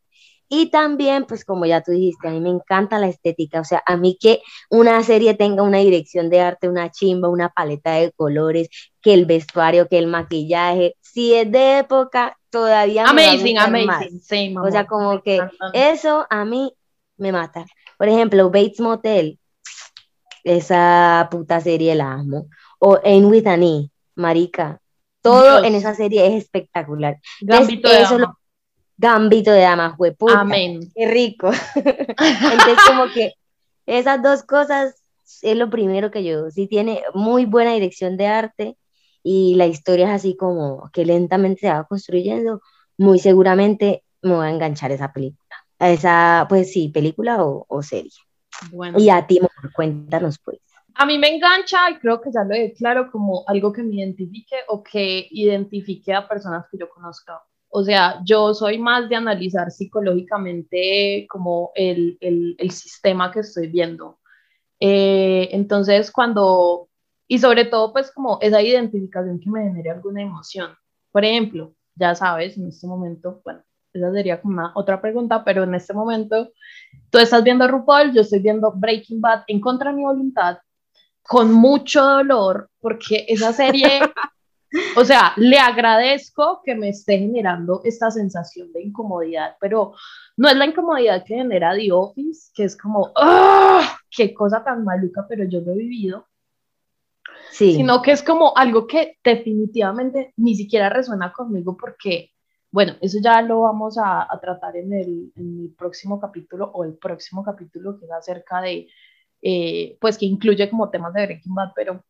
Y también, pues como ya tú dijiste, a mí me encanta la estética, o sea, a mí que una serie tenga una dirección de arte, una chimba, una paleta de colores, que el vestuario, que el maquillaje, si es de época, todavía me va a Amazing, más. amazing. Same, O sea, como que eso a mí me mata. Por ejemplo, Bates Motel, esa puta serie la amo. O Ain't With an E, marica. Todo Dios. en esa serie es espectacular. Es- eso lo- Gambito de dama, hueputa. Amén. Qué rico. [laughs] Entonces, como que esas dos cosas es lo primero que yo. Sí tiene muy buena dirección de arte y la historia es así como que lentamente se va construyendo. Muy seguramente me voy a enganchar a esa película. A esa, pues sí, película o, o serie. Bueno. Y a ti, amor, cuéntanos pues. A mí me engancha y creo que ya lo he claro como algo que me identifique o que identifique a personas que yo conozca. O sea, yo soy más de analizar psicológicamente como el, el, el sistema que estoy viendo. Eh, entonces, cuando, y sobre todo, pues como esa identificación que me genere alguna emoción. Por ejemplo, ya sabes, en este momento, bueno, esa sería como una otra pregunta, pero en este momento tú estás viendo RuPaul, yo estoy viendo Breaking Bad en contra de mi voluntad, con mucho dolor, porque esa serie, [laughs] o sea, le agradezco que me esté generando esta sensación de incomodidad, pero no es la incomodidad que genera The Office, que es como, ¡ah! ¡Qué cosa tan maluca! Pero yo lo he vivido, Sí, sino que es como algo que definitivamente ni siquiera resuena conmigo porque, bueno, eso ya lo vamos a, a tratar en el, en el próximo capítulo o el próximo capítulo que es acerca de, eh, pues que incluye como temas de Breaking Bad, pero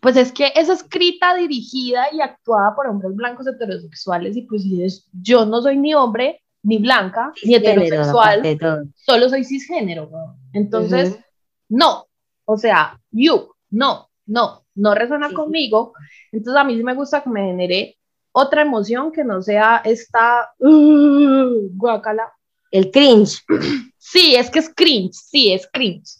pues es que es escrita, dirigida y actuada por hombres blancos heterosexuales y pues yo no soy ni hombre, ni blanca, ni heterosexual, solo soy cisgénero. Entonces, no, o sea, you, no, no, no resuena Sí. conmigo. Entonces a mí sí me gusta que me genere otra emoción que no sea esta uh, guácala. El cringe. Sí, es que es cringe, sí, es cringe.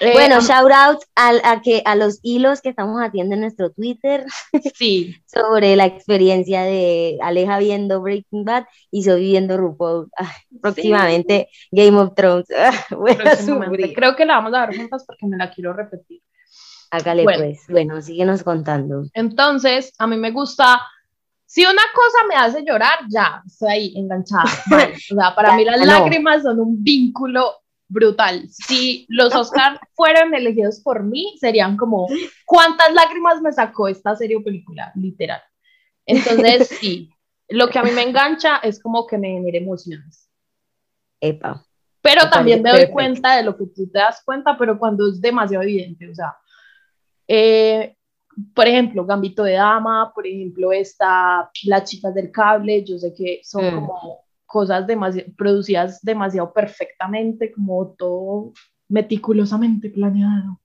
Eh, Bueno, shout out al- a, que, a los hilos que estamos haciendo en nuestro Twitter [laughs] sí, sobre la experiencia de Aleja viendo Breaking Bad y soy viendo RuPaul. Ay, próximamente Game of Thrones. [laughs] Voy a. Creo que la vamos a ver juntas porque me la quiero repetir. Hágale Bueno. pues. Bueno, síguenos contando. Entonces, a mí me gusta, si una cosa me hace llorar, ya, estoy ahí enganchada. [laughs] O sea, para Ya, mí las no. lágrimas son un vínculo brutal. Si los Oscars fueran elegidos por mí, serían como, ¿cuántas lágrimas me sacó esta serie o película? Literal. Entonces, [laughs] sí, lo que a mí me engancha es como que me genere emociones. Epa. Pero Me también me doy perfecto. cuenta de lo que tú te das cuenta, pero cuando es demasiado evidente, o sea, eh, por ejemplo, Gambito de Dama, por ejemplo, esta Las chicas del cable, yo sé que son Mm. como cosas demasi- producidas demasiado perfectamente, como todo meticulosamente planeado,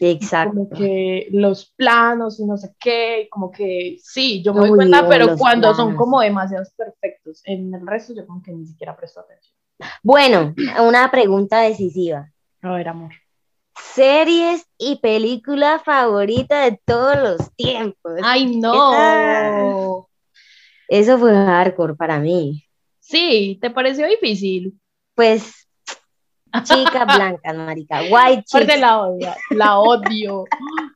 Exacto. como que los planos y no sé qué, como que sí, yo me doy cuenta, pero cuando son como demasiados perfectos, en el resto yo como que ni siquiera presto atención. Bueno, una pregunta decisiva. A ver, amor. Series y película favorita de todos los tiempos. Ay, no. Eso fue hardcore para mí. Sí, ¿te pareció difícil? Pues, chicas [laughs] blancas, marica. White chicks. la odio, la odio.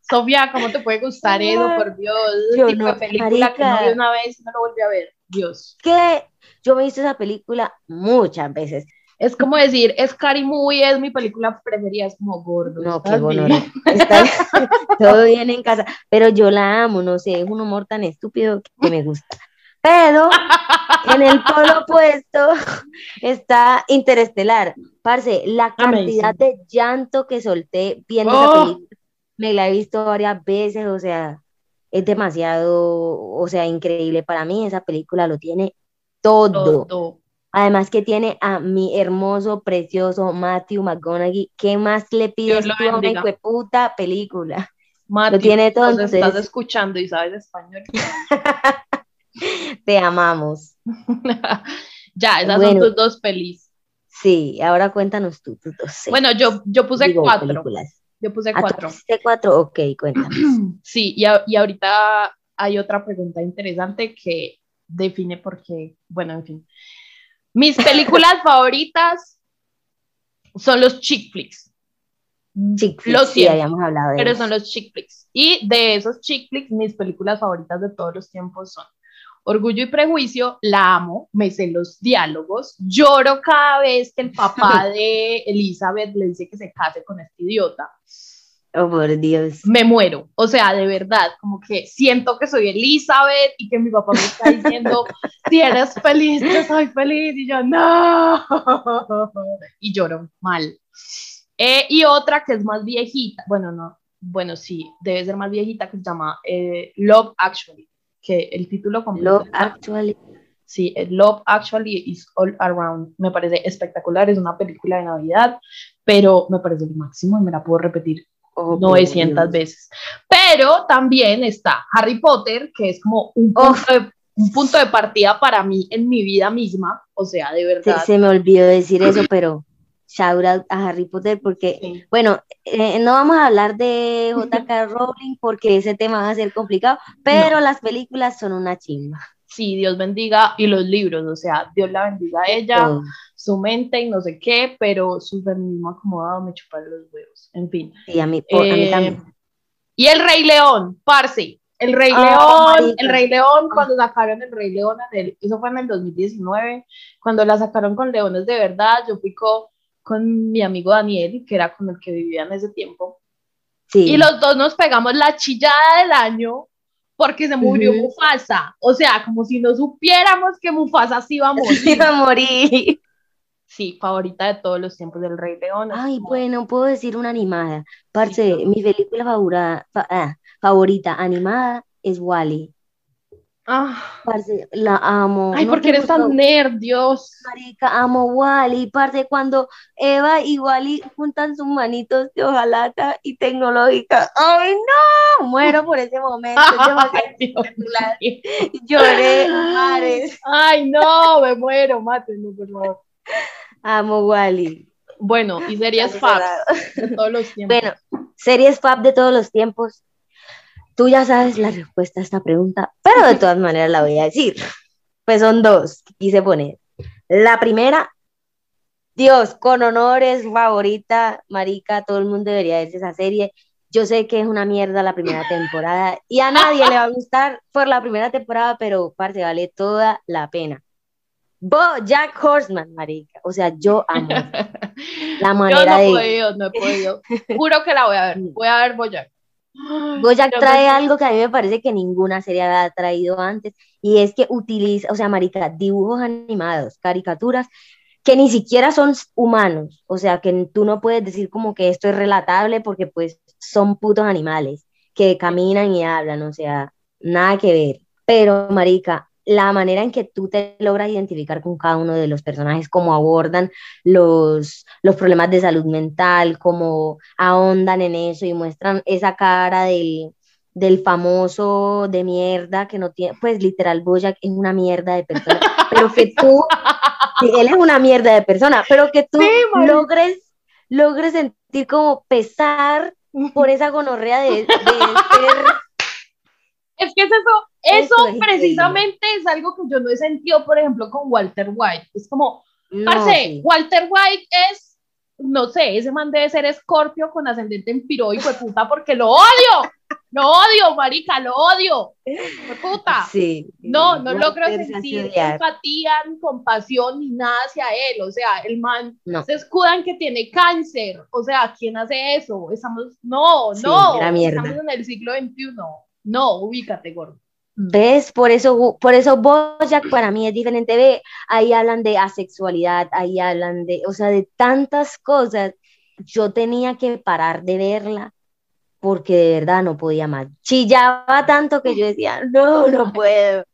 Sofía, ¿cómo te puede gustar eso? Por Dios, Yo tipo de no, película que no marica. vi una vez y no lo volví a ver. Dios. Que yo me he visto esa película muchas veces. Es como decir, Scary Movie es mi película preferida, es como gordo. No, qué ¿estás gonorrea. [laughs] bien? Está [laughs] todo bien en casa, pero yo la amo, no sé, es un humor tan estúpido que me gusta. Pero [laughs] en el polo opuesto está Interestelar. Parce, la cantidad Amazing. de llanto que solté viendo Oh. esa película, me la he visto varias veces, o sea, es demasiado, o sea, increíble. Para mí esa película lo tiene todo. Todo. Además que tiene a mi hermoso, precioso Matthew McConaughey. ¿Qué más le pides tú a una hijueputa película? Mati, Lo tiene todo, nos estás entonces- escuchando y sabes español. [laughs] [laughs] Te amamos. [laughs] ya, esas Bueno. son tus dos pelis. Sí, ahora cuéntanos tú, tus dos. Bueno, yo, yo puse Digo, cuatro. películas. Yo puse Ah, ¿tú cuatro. pusiste cuatro? Ok, cuéntame. [clears throat] Sí, y, a- y ahorita hay otra pregunta interesante que define por qué, bueno, en fin. Mis [laughs] películas favoritas son los chick flicks. Chick Lo flicks, sí, habíamos hablado de pero eso. son los chick flicks. Y de esos chick flicks, mis películas favoritas de todos los tiempos son Orgullo y Prejuicio, la amo, me sé los diálogos, lloro cada vez que el papá [laughs] de Elizabeth le dice que se case con este idiota. Oh, por Dios. me muero. O sea, de verdad, como que siento que soy Elizabeth y que mi papá me está diciendo, [laughs] si eres feliz, yo soy feliz. Y yo, no. Y lloro mal. Eh, y otra que es más viejita, bueno, no, bueno, sí, debe ser más viejita, que se llama eh, Love Actually, que el título completo. Love Actually. Sí, eh, Love Actually is All Around. Me parece espectacular, es una película de Navidad, pero me parece el máximo y me la puedo repetir Oh, por 900 Dios. veces. Pero también está Harry Potter, que es como un punto, de, un punto de partida para mí en mi vida misma. O sea, de Se, verdad. se me olvidó decir eso, pero shout out a Harry Potter porque, Sí. bueno, eh, no vamos a hablar de J.K. [laughs] Rowling porque ese tema va a ser complicado, pero las películas son una chimba. Sí, Dios bendiga y los libros, o sea, Dios la bendiga a ella, su mente y no sé qué, pero su feminismo acomodado me chupa los huevos. En fin. Sí, a mí, por- a mí Eh, también. Y el Rey León, parce. El Rey Ah, León, el Rey León, cuando sacaron el Rey León, eso fue en el 2019, cuando la sacaron con Leones de verdad, yo fui co- con, mi amigo Daniel, que era con el que vivía en ese tiempo, Sí. y los dos nos pegamos la chillada del año porque se murió. Mufasa. O sea, como si no supiéramos que Mufasa sí iba a [laughs] morir. Se iba a morir. Sí, favorita de todos los tiempos del Rey León. Ay, como- bueno, puedo decir una animada. Parce, mi película favorita, favorita animada es Wally. Ah, Parce, la amo. ay, ¿No porque eres tan nerd, Dios. Marica, amo Wally. Parce, cuando Eva y Wally juntan sus manitos de hojalata y tecnológica. ¡Ay, no! Muero por ese momento. [laughs] Ay. Lloré, mares. Ay, no, me muero, mátenme, por favor. Amo Wally. Bueno, y series faps de todos los tiempos. Bueno, series fab de todos los tiempos. Tú ya sabes la respuesta a esta pregunta, pero de todas maneras la voy a decir. Pues son dos que quise poner. La primera, Dios, con honores, favorita, marica, todo el mundo debería verse esa serie. Yo sé que es una mierda la primera temporada y a nadie le va a gustar por la primera temporada, pero parce, vale toda la pena. Jack Horseman, marica. O sea, yo amo [laughs] la Yo manera no he de... podido, no he podido. Juro que la voy a ver. [laughs] Voy a ver Boyack. Bojack trae algo que a mí me parece que ninguna serie había traído antes, y es que utiliza, o sea, marica, dibujos animados, caricaturas, que ni siquiera son humanos, o sea, que tú no puedes decir como que esto es relatable porque pues son putos animales que caminan y hablan, o sea, nada que ver. Pero, marica, la manera en que tú te logras identificar con cada uno de los personajes, cómo abordan los, los problemas de salud mental, cómo ahondan en eso y muestran esa cara del, del famoso de mierda que no tiene, pues literal, Bojack es una mierda de persona, [laughs] pero que tú, sí, él es una mierda de persona, pero que tú Sí, logres, logres sentir como pesar por esa gonorrea de, de ser [laughs] Es que es eso, eso, Eso es precisamente es algo que yo no he sentido, por ejemplo, con Walter White. Es como, no, parce, sí. Walter White es, no sé, ese man debe ser escorpio con ascendente en piro, hijo de puta, porque lo odio. Lo odio, marica, lo odio. Hijo de puta. Sí, No, no logro sentir empatía, ni compasión, ni nada hacia él. O sea, el man No. se escuda en que tiene cáncer. O sea, ¿quién hace eso? Estamos, no, Sí, no. Estamos en el siglo XXI. No, ubícate, gordo. ¿Ves? Por eso, por eso Bojack para mí es diferente. Ve, ahí hablan de asexualidad, ahí hablan de, o sea, de tantas cosas. Yo tenía que parar de verla porque de verdad no podía más. Chillaba tanto que yo decía, no, no puedo.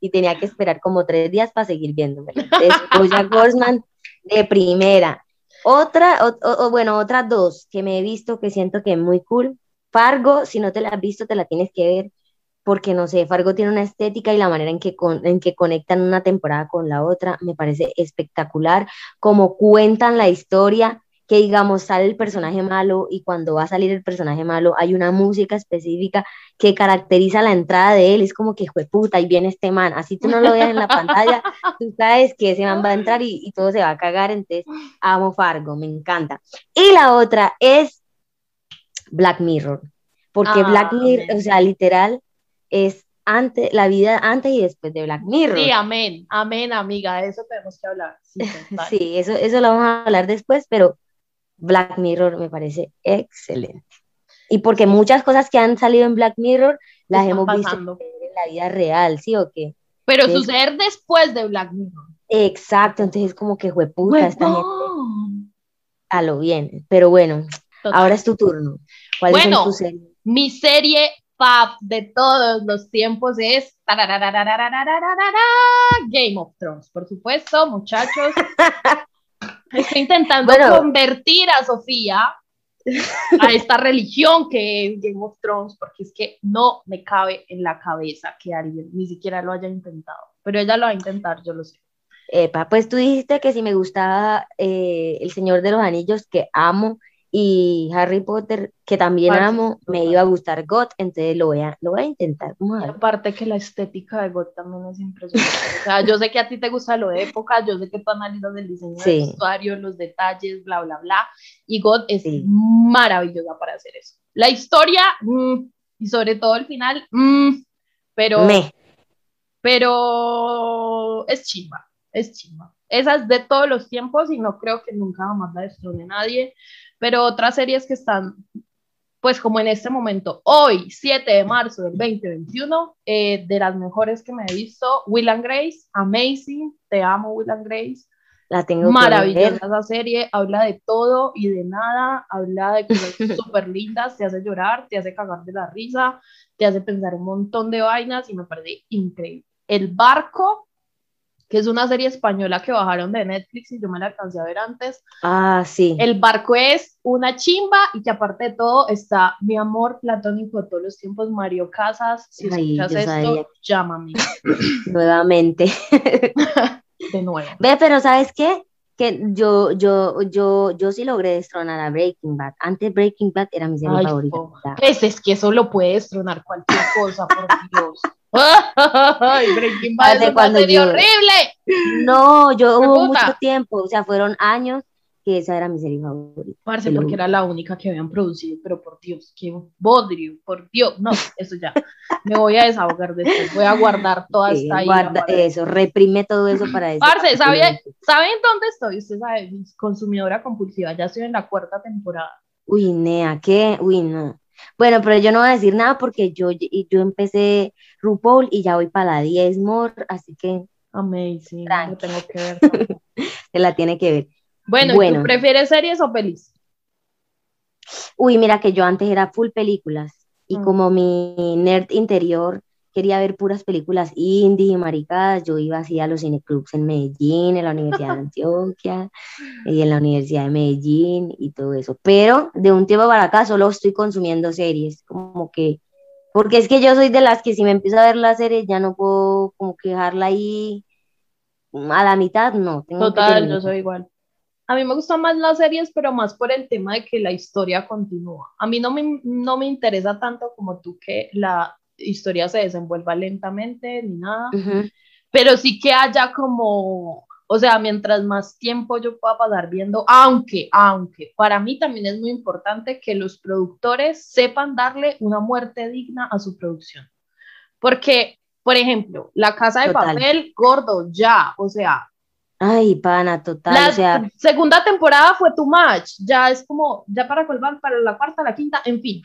Y tenía que esperar como tres días para seguir viéndome. Entonces, [laughs] Bojack Horseman de primera. Otra, o- o- o bueno, otras dos que me he visto que siento que es muy cool. Fargo, si no te la has visto, te la tienes que ver porque no sé, Fargo tiene una estética y la manera en que, con- en que conectan una temporada con la otra me parece espectacular, como cuentan la historia que digamos sale el personaje malo y cuando va a salir el personaje malo hay una música específica que caracteriza la entrada de él, es como que puta, y viene este man, así tú no lo veas en la pantalla, tú sabes que ese man va a entrar y, y todo se va a cagar, entonces amo Fargo, me encanta. Y la otra es Black Mirror, porque Ah, Black Mirror, o sea, literal, es antes, la vida antes y después de Black Mirror. Sí, amén, amén, amiga, de eso tenemos que hablar. Sí. [laughs] Sí, eso, eso lo vamos a hablar después, pero Black Mirror me parece excelente. Y porque muchas cosas que han salido en Black Mirror las Están hemos pasando. visto en la vida real, ¿sí o qué? Pero suceder después de Black Mirror. Exacto, entonces como que jueputa esta gente a lo bien. Pero bueno, Total. ahora es tu turno. ¿Cuáles Bueno. son tus series? Mi serie pop de todos los tiempos es Game of Thrones, por supuesto, muchachos. [laughs] Estoy intentando convertir a Sofía a esta religión que es Game of Thrones, porque es que no me cabe en la cabeza que alguien ni siquiera lo haya intentado, pero ella lo va a intentar, yo lo sé. Epa, pues tú dijiste que si me gustaba eh, El Señor de los Anillos, que amo, y Harry Potter, que también amo, me iba a gustar God, entonces lo voy a, lo voy a intentar. Ver. aparte que la estética de God también es impresionante. O sea, yo sé que a ti te gusta lo de época, yo sé que tú analizas el diseño Sí. del vestuario, los detalles, bla, bla, bla. Y God es Sí. maravillosa para hacer eso. La historia, mm, y sobre todo el final, mm, pero, Me. pero es chimba, es chimba. Esa es de todos los tiempos y no creo que nunca jamás la destrone nadie. Pero otras series que están, pues como en este momento, hoy, 7 de marzo del 2021, eh, de las mejores que me he visto, Will and Grace, amazing, te amo Will and Grace, La tengo que maravillosa ver. esa serie, habla de todo y de nada, habla de cosas [laughs] súper lindas, te hace llorar, te hace cagar de la risa, te hace pensar un montón de vainas y me parece increíble. El barco, que es una serie española que bajaron de Netflix y yo me la alcancé a ver antes, Ah, sí. el barco es una chimba y que aparte de todo está mi amor platónico de todos los tiempos, Mario Casas. Si Ay, escuchas esto, sabía. llámame [coughs] Nuevamente. [laughs] de nuevo. Ve, pero ¿sabes qué? Que yo, yo, yo, yo sí logré destronar a Breaking Bad. Antes Breaking Bad era mi serie Ay, favorita. Pues es que eso lo puede destronar cualquier cosa, por Dios. [laughs] Ay, Breaking Bad es una cuando serie yo- horrible. No, yo ¡Qué hubo mucho tiempo, o sea, fueron años que esa era mi serie favorita. Parce, porque era la única que habían producido, pero por Dios, qué bodrio, por Dios, no, eso ya, me voy a desahogar de esto, voy a guardar toda Sí, esta ira guarda eso, reprime todo eso para eso. Parce, ¿sabe- ¿saben dónde estoy? Usted sabe, consumidora compulsiva, ya estoy en la cuarta temporada. Uy, Nea, ¿qué? Uy, no. Bueno, pero yo no voy a decir nada porque yo, yo empecé RuPaul y ya voy para la 10 more, así que Amazing, Tranqui. lo tengo que ver. también. [laughs] se la tiene que ver. Bueno, ¿y Bueno. ¿tú prefieres series o pelis? Uy, mira que yo antes era full películas y Mm. como mi nerd interior quería ver puras películas indie y maricadas, yo iba así a los cineclubs en Medellín, en la Universidad de [laughs] Antioquia y en la Universidad de Medellín y todo eso. Pero de un tiempo para acá solo estoy consumiendo series, como que, porque es que yo soy de las que si me empiezo a ver la serie ya no puedo como que dejarla ahí a la mitad, no. Tengo Total, yo soy igual. A mí me gustan más las series, pero más por el tema de que la historia continúa. A mí no me, no me interesa tanto como tú que la historia se desenvuelva lentamente ni nada, Ujú. pero sí que haya como, o sea, mientras más tiempo yo pueda pasar viendo, aunque, aunque, para mí también es muy importante que los productores sepan darle una muerte digna a su producción. Porque, por ejemplo, La Casa de Total. Papel, gordo, ya, o sea, Ay, pana, total, la o sea, segunda temporada fue too much, ya es como, ya para colgar para la cuarta, la quinta, en fin.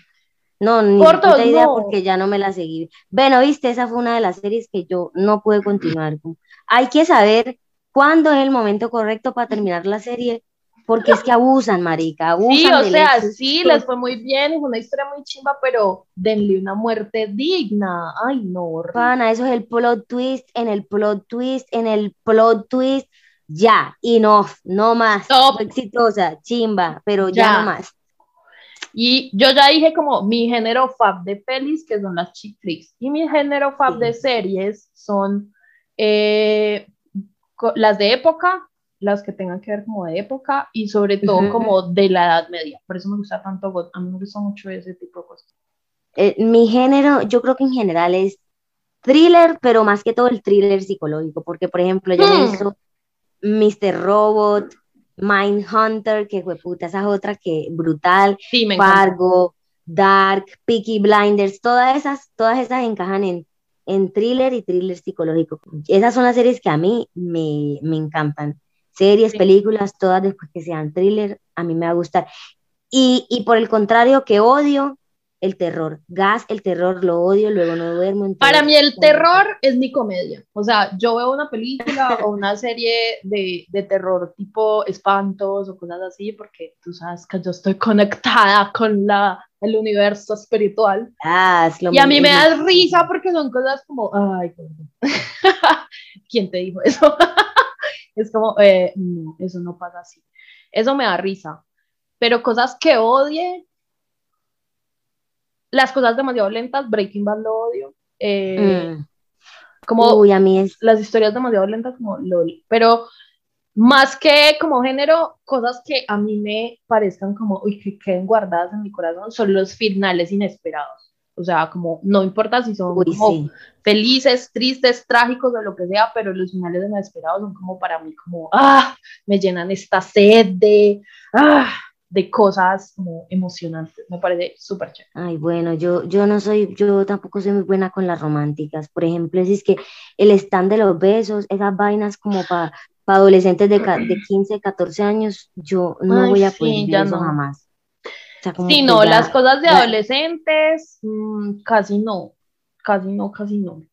No, ni Cortos, puta idea no. porque ya no me la seguí. Bueno, viste, esa fue una de las series que yo no pude continuar. con. Hay que saber cuándo es el momento correcto para terminar la serie, porque es que abusan, marica, abusan Sí, o sea, sí, les fue muy bien, es una historia muy chimba, pero denle una muerte digna. Ay, no. Pana, eso es el plot twist, en el plot twist, en el plot twist, ya, y no, no más. Exitosa, chimba, pero ya, Ya. no más. Y yo ya dije como mi género fab de pelis, que son las chick flicks, y mi género fab Sí. de series son eh, las de época, las que tengan que ver como de época y sobre todo como de la Edad Media. Por eso me gusta tanto God. A mí me gusta mucho ese tipo de cosas. Eh, mi género, yo creo que en general es thriller, pero más que todo el thriller psicológico, porque por ejemplo, yo Hmm. he visto Mr. Robot, Mindhunter, que fue puta, esa es otra que brutal, Sí, me. Fargo, Dark, Peaky Blinders, todas esas, todas esas encajan en, en thriller y thriller psicológico. Esas son las series que a mí me, me encantan. Series, Sí. películas, todas después que sean thriller, a mí me va a gustar. Y, y por el contrario, que odio el terror. Gas, el terror, lo odio, luego no duermo. entonces- Para mí el terror es mi comedia. O sea, yo veo una película o una serie de, de terror tipo espantos o cosas así porque tú sabes que yo estoy conectada con la, el universo espiritual. Ah, es lo Y a mí me da risa porque son cosas como, ay. [laughs] ¿quién te dijo eso? [laughs] es como, eh, no, eso no pasa así. Eso me da risa. Pero cosas que odie, las cosas demasiado lentas, Breaking Bad lo odio. Eh, Mm. Como Uy, a mí es. las historias demasiado lentas, como LOL. Pero más que como género, cosas que a mí me parezcan como, uy, que queden guardadas en mi corazón, son los finales inesperados. O sea, como no importa si son Uy, como sí. felices, tristes, trágicos o lo que sea, pero los finales inesperados son como para mí como, ah, me llenan esta sed de, ah, de cosas como emocionantes. Me parece súper chévere. Ay, bueno, yo, yo no soy, yo tampoco soy muy buena con las románticas. Por ejemplo, si es que el stand de los besos, esas vainas como para adolescentes de, de 15, 14 años, yo no Ay, voy a sí, poder ver ya eso no. jamás. O sea, Sí, no, ya- las cosas de ya- adolescentes, mm, casi no, casi no, casi no.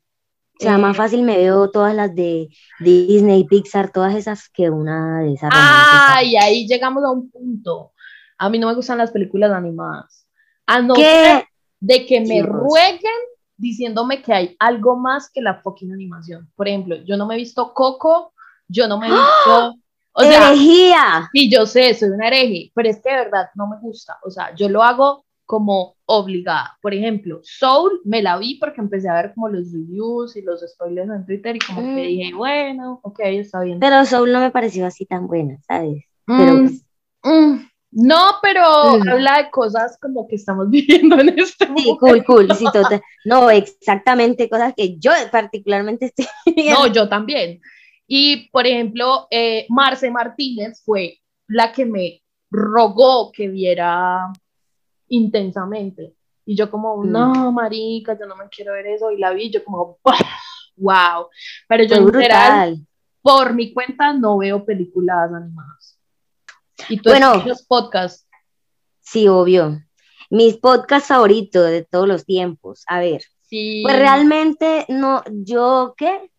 O sea, más Eh, fácil me veo todas las de Disney, Pixar, todas esas que una de esas. Ay, ahí llegamos a un punto. A mí no me gustan las películas animadas. A no ¿Qué? ser de que me Dios. rueguen diciéndome que hay algo más que la fucking animación. Por ejemplo, yo no me he visto Coco, yo no me he visto, o sea, ¡Herejía! sí, yo sé, soy una hereje, pero es que de verdad no me gusta. O sea, yo lo hago como obligada. Por ejemplo, Soul me la vi porque empecé a ver como los reviews y los spoilers en Twitter y como Mm. que dije, bueno, ok, está bien. Pero Soul no me pareció así tan buena, ¿sabes? Pero Mm, pues, mm, no, pero Mm. habla de cosas como que estamos [laughs] viviendo en este sí, momento. cool, cool, sí, total. No, exactamente, cosas que yo particularmente estoy [laughs] viendo. No, yo también. Y, por ejemplo, eh, Marce Martínez fue la que me rogó que viera intensamente. Y yo como, Mm. no, marica, yo no me quiero ver eso. Y la vi, yo como, [laughs] wow. Pero yo en general, por mi cuenta, no veo películas animadas. Y tú Bueno. escuchas podcasts. Sí, obvio. Mis podcasts favoritos de todos los tiempos. A ver, Sí. pues realmente no, yo, ¿qué?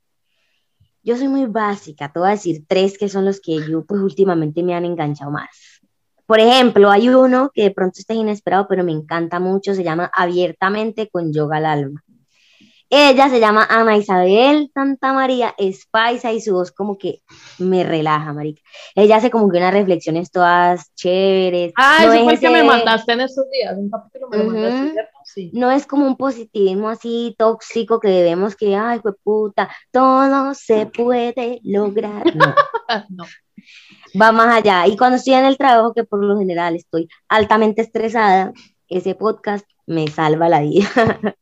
Yo soy muy básica, te voy a decir tres que son los que yo pues últimamente me han enganchado más. Por ejemplo, hay uno que de pronto está inesperado, pero me encanta mucho, se llama Abiertamente con Yoga al Alma. Ella se llama Ana Isabel Santa María, es paisa y su voz como que me relaja, marica. Ella hace como que unas reflexiones todas chéveres. Ah, no ese es fue que me mandaste en estos días, un capítulo me lo mandaste, ¿cierto? Sí. no es como un positivismo así tóxico que debemos que, ay, fue puta, todo se puede lograr. [laughs] No, no. va más allá. Y cuando estoy en el trabajo, que por lo general estoy altamente estresada, ese podcast me salva la vida. [laughs]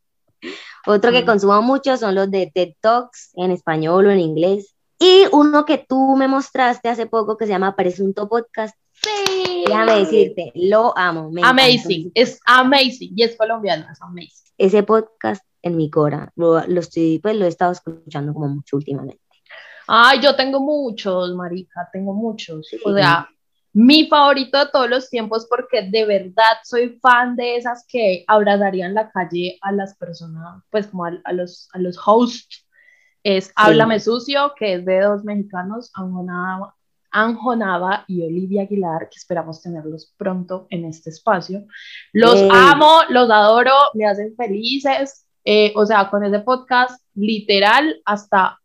Otro que consumo mucho son los de TED Talks en español o en inglés. Y uno que tú me mostraste hace poco que se llama Presunto Podcast. Sí. Déjame decirte, lo amo. me. Amazing, es amazing y es colombiano, es amazing. ese podcast en mi cora. Lo, lo estoy, pues lo he estado escuchando como mucho últimamente. Ay, yo tengo muchos, marica, tengo muchos. Sí. O sea, mi favorito de todos los tiempos porque de verdad soy fan de esas que abrazarían la calle a las personas, pues como a, a los, a los hosts. Es Háblame Sucio, que es de dos mexicanos, Anjonaba, Anjonaba y Olivia Aguilar, que esperamos tenerlos pronto en este espacio. Los amo, los adoro, me hacen felices. Eh, o sea, con ese podcast, literal, hasta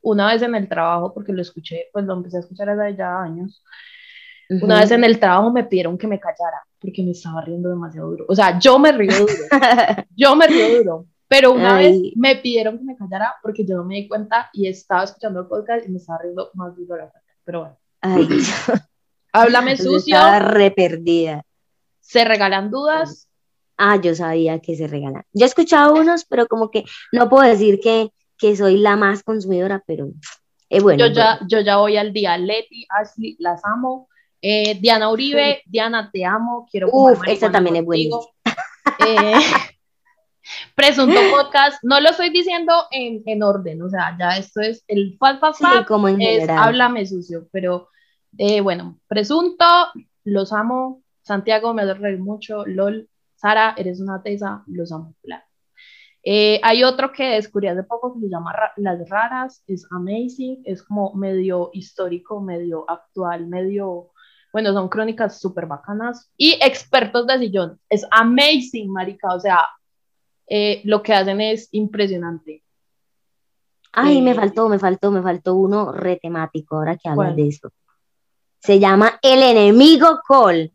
una vez en el trabajo, porque lo escuché, pues lo empecé a escuchar hace ya años. Una Ujú. vez en el trabajo me pidieron que me callara porque me estaba riendo demasiado duro. O sea, yo me río duro, [laughs] yo me río duro. Pero una Ay. vez me pidieron que me callara porque yo no me di cuenta y estaba escuchando el podcast y me estaba riendo más duro. la cuenta. pero bueno. Ay, [laughs] Háblame yo sucio, estaba re perdida. se regalan dudas. Ah, yo sabía que se regalan. Yo he escuchado unos, pero como que no puedo decir que, que soy la más consumidora, pero es bueno. Yo ya, bueno. yo ya voy al día. Leti, Ashley, las amo. Eh, Diana Uribe, Diana, te amo. Quiero Uf, esta también es contigo. Eh, [laughs] Presunto podcast, no lo estoy diciendo en, en orden, o sea, ya esto es el fat, Sí, como en es háblame sucio, pero eh, bueno, presunto, los amo, Santiago me reír mucho, LOL, Sara, eres una tesa, los amo, claro. Eh, hay otro que descubrí hace poco que se llama Ra- Las Raras, es amazing, es como medio histórico, medio actual, medio, bueno, son crónicas súper bacanas. Y expertos de sillón, es amazing, marica, o sea, eh, lo que hacen es impresionante. Ay, me Eh, faltó, me faltó, me faltó uno re temático ahora que hablas de eso. Se llama El enemigo Cole.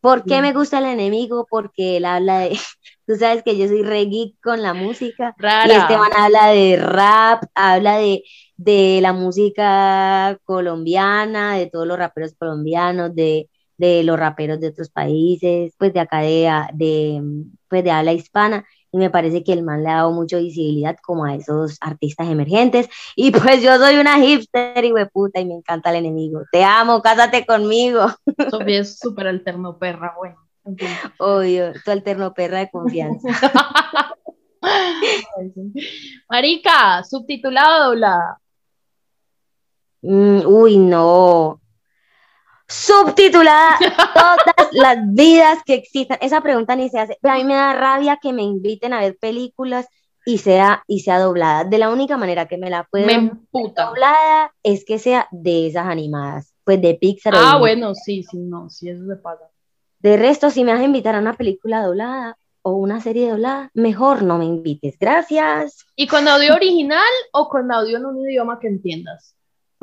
¿Por qué Mm. me gusta el enemigo? Porque él habla de, [laughs] tú sabes que yo soy re geek con la música Rara. y este man habla de rap, habla de, de la música colombiana, de todos los raperos colombianos, de, de los raperos de otros países, pues de acá de, de, pues de habla hispana y me parece que el man le ha dado mucha visibilidad como a esos artistas emergentes. [laughs] Y pues yo soy una hipster y puta y me encanta el enemigo. Te amo, cásate conmigo. [laughs] Sofía es súper alterno, perra, bueno. Obvio, tu alterno perra de confianza. [laughs] Marica, subtitulado doblada. Mm, uy, no. Subtitulada [laughs] todas las vidas que existan. Esa pregunta ni se hace. Pero a mí me da rabia que me inviten a ver películas y sea, y sea doblada. De la única manera que me la emputa. doblada es que sea de esas animadas, pues de Pixar. Ah, bueno, sí, sí, no, sí, eso se pasa. De resto, si me vas a invitar a una película doblada o una serie doblada, mejor no me invites. Gracias. ¿Y con audio original o con audio en un idioma que entiendas?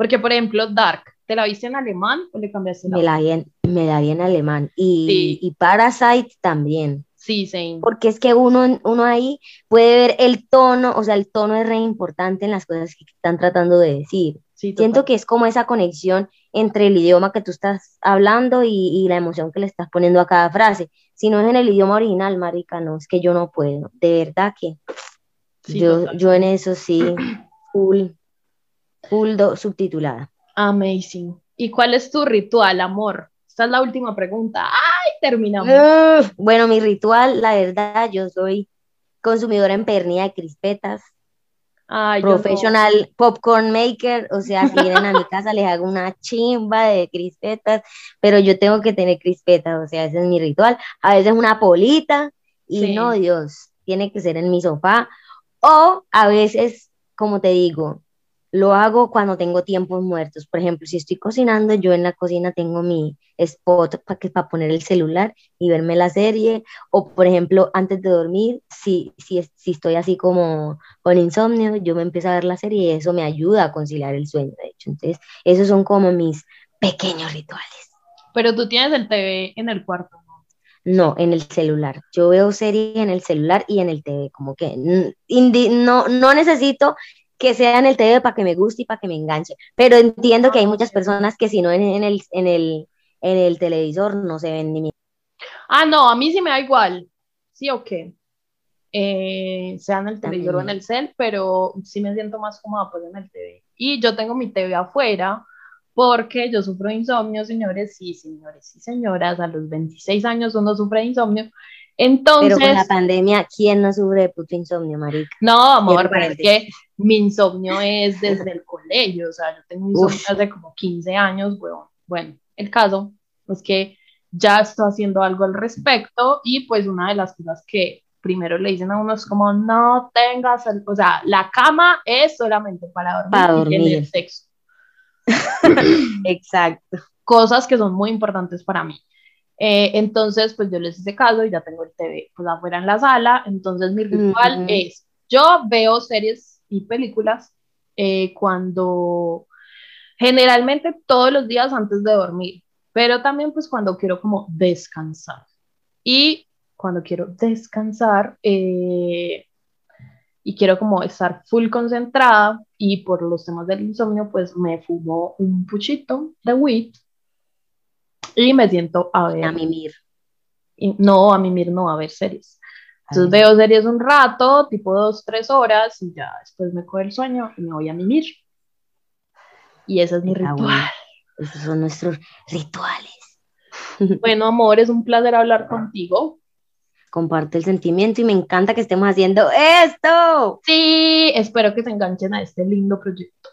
Porque, por ejemplo, Dark, ¿te la viste en alemán o le cambiaste Me la vi en, me la vi en alemán. Y, Sí. y Parasite también. Sí, sí. Porque es que uno, uno ahí puede ver el tono, o sea, el tono es re importante en las cosas que están tratando de decir. sí Siento que es como esa conexión entre el idioma que tú estás hablando y, y la emoción que le estás poniendo a cada frase. Si no es en el idioma original, marica, no, es que yo no puedo. De verdad que Sí, yo, total. yo en eso sí, [clears throat] full, full do- subtitulada. Amazing. ¿Y cuál es tu ritual, amor? Esta es la última pregunta. ¡Ay! Terminamos. Bueno, mi ritual, la verdad, yo soy consumidora empernida de crispetas, Ay, no. professional popcorn maker, o sea, si vienen a mi casa les hago una chimba de crispetas, pero yo tengo que tener crispetas, o sea, ese es mi ritual. A veces una polita y Sí. no, Dios, tiene que ser en mi sofá. O a veces, como te digo, lo hago cuando tengo tiempos muertos. Por ejemplo, si estoy cocinando, yo en la cocina tengo mi spot para para poner el celular y verme la serie. O, por ejemplo, antes de dormir, si, si, si estoy así como con insomnio, yo me empiezo a ver la serie y eso me ayuda a conciliar el sueño, de hecho. Entonces, esos son como mis pequeños rituales. Pero tú tienes el TV en el cuarto, ¿no? No, en el celular. Yo veo series en el celular y en el TV, como que no, no necesito que sea en el TV para que me guste y para que me enganche, pero entiendo que hay muchas personas que si no en, en el, en el, en el televisor no se ven ni mi- Ah, no, a mí sí me da igual. Sí o qué. Eh, sea en el televisor o en el cel, pero sí me siento más cómoda pues en el TV. Y yo tengo mi TV afuera porque yo sufro de insomnio, señores, sí, señores y señoras, a los 26 años uno sufre de insomnio. Entonces, Pero con la pandemia, ¿quién no sufre de puto insomnio, marica? no, amor, pero es que mi insomnio es desde el colegio, o sea, yo tengo insomnio Uf. hace como 15 años, huevón. Bueno, el caso es que ya estoy haciendo algo al respecto y pues una de las cosas que primero le dicen a uno es como no tengas, el- o sea, la cama es solamente para dormir, Para y tener dormir. sexo, [laughs] Exacto. cosas que son muy importantes para mí. Eh, entonces, pues yo les hice caso y ya tengo el TV pues afuera en la sala, entonces mi ritual es, yo veo series y películas eh, cuando, generalmente todos los días antes de dormir, pero también pues cuando quiero como descansar. Y cuando quiero descansar, eh, y quiero como estar full concentrada y por los temas del insomnio pues me fumo un puchito de weed y me siento a ver. A mimir. y- no, a mimir no, a ver series. Entonces veo series un rato, tipo dos, tres horas y ya después me coge el sueño y me voy a mimir. Y ese es mi Está ritual. bueno. Esos son nuestros rituales. [laughs] Bueno, amor, es un placer hablar contigo. Comparte el sentimiento y me encanta que estemos haciendo esto. Sí, espero que se enganchen a este lindo proyecto.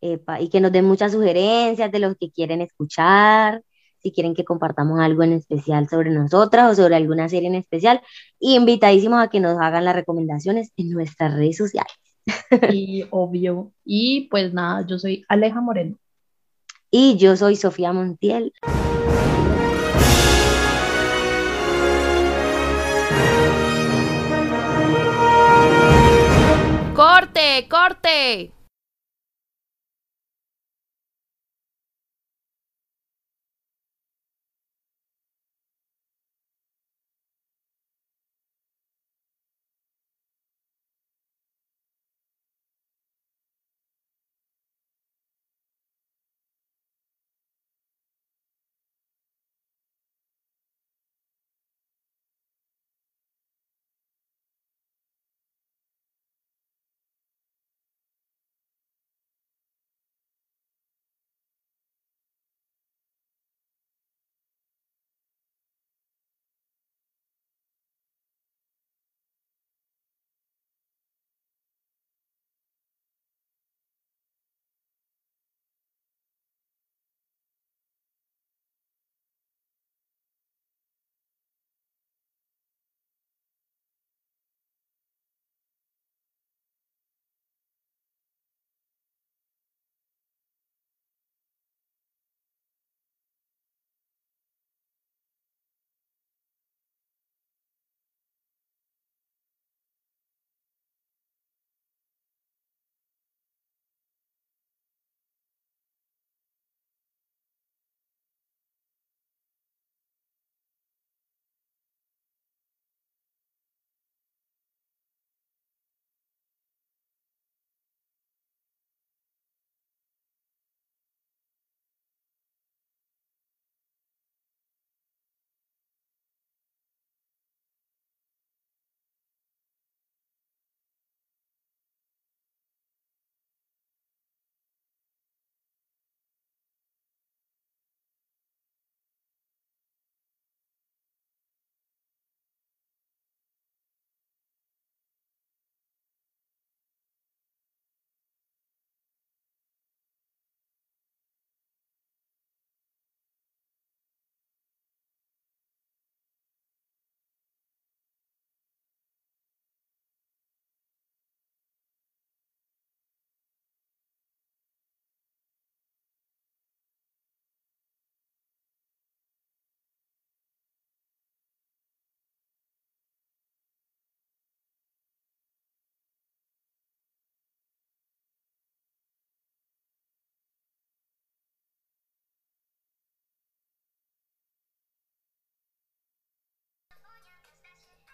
Epa, y que nos den muchas sugerencias de lo que quieren escuchar, si quieren que compartamos algo en especial sobre nosotras o sobre alguna serie en especial, y invitadísimos a que nos hagan las recomendaciones en nuestras redes sociales. Y obvio. Y pues nada, yo soy Aleja Moreno. Y yo soy Sofía Montiel. ¡Corte! ¡Corte! California, cause that shit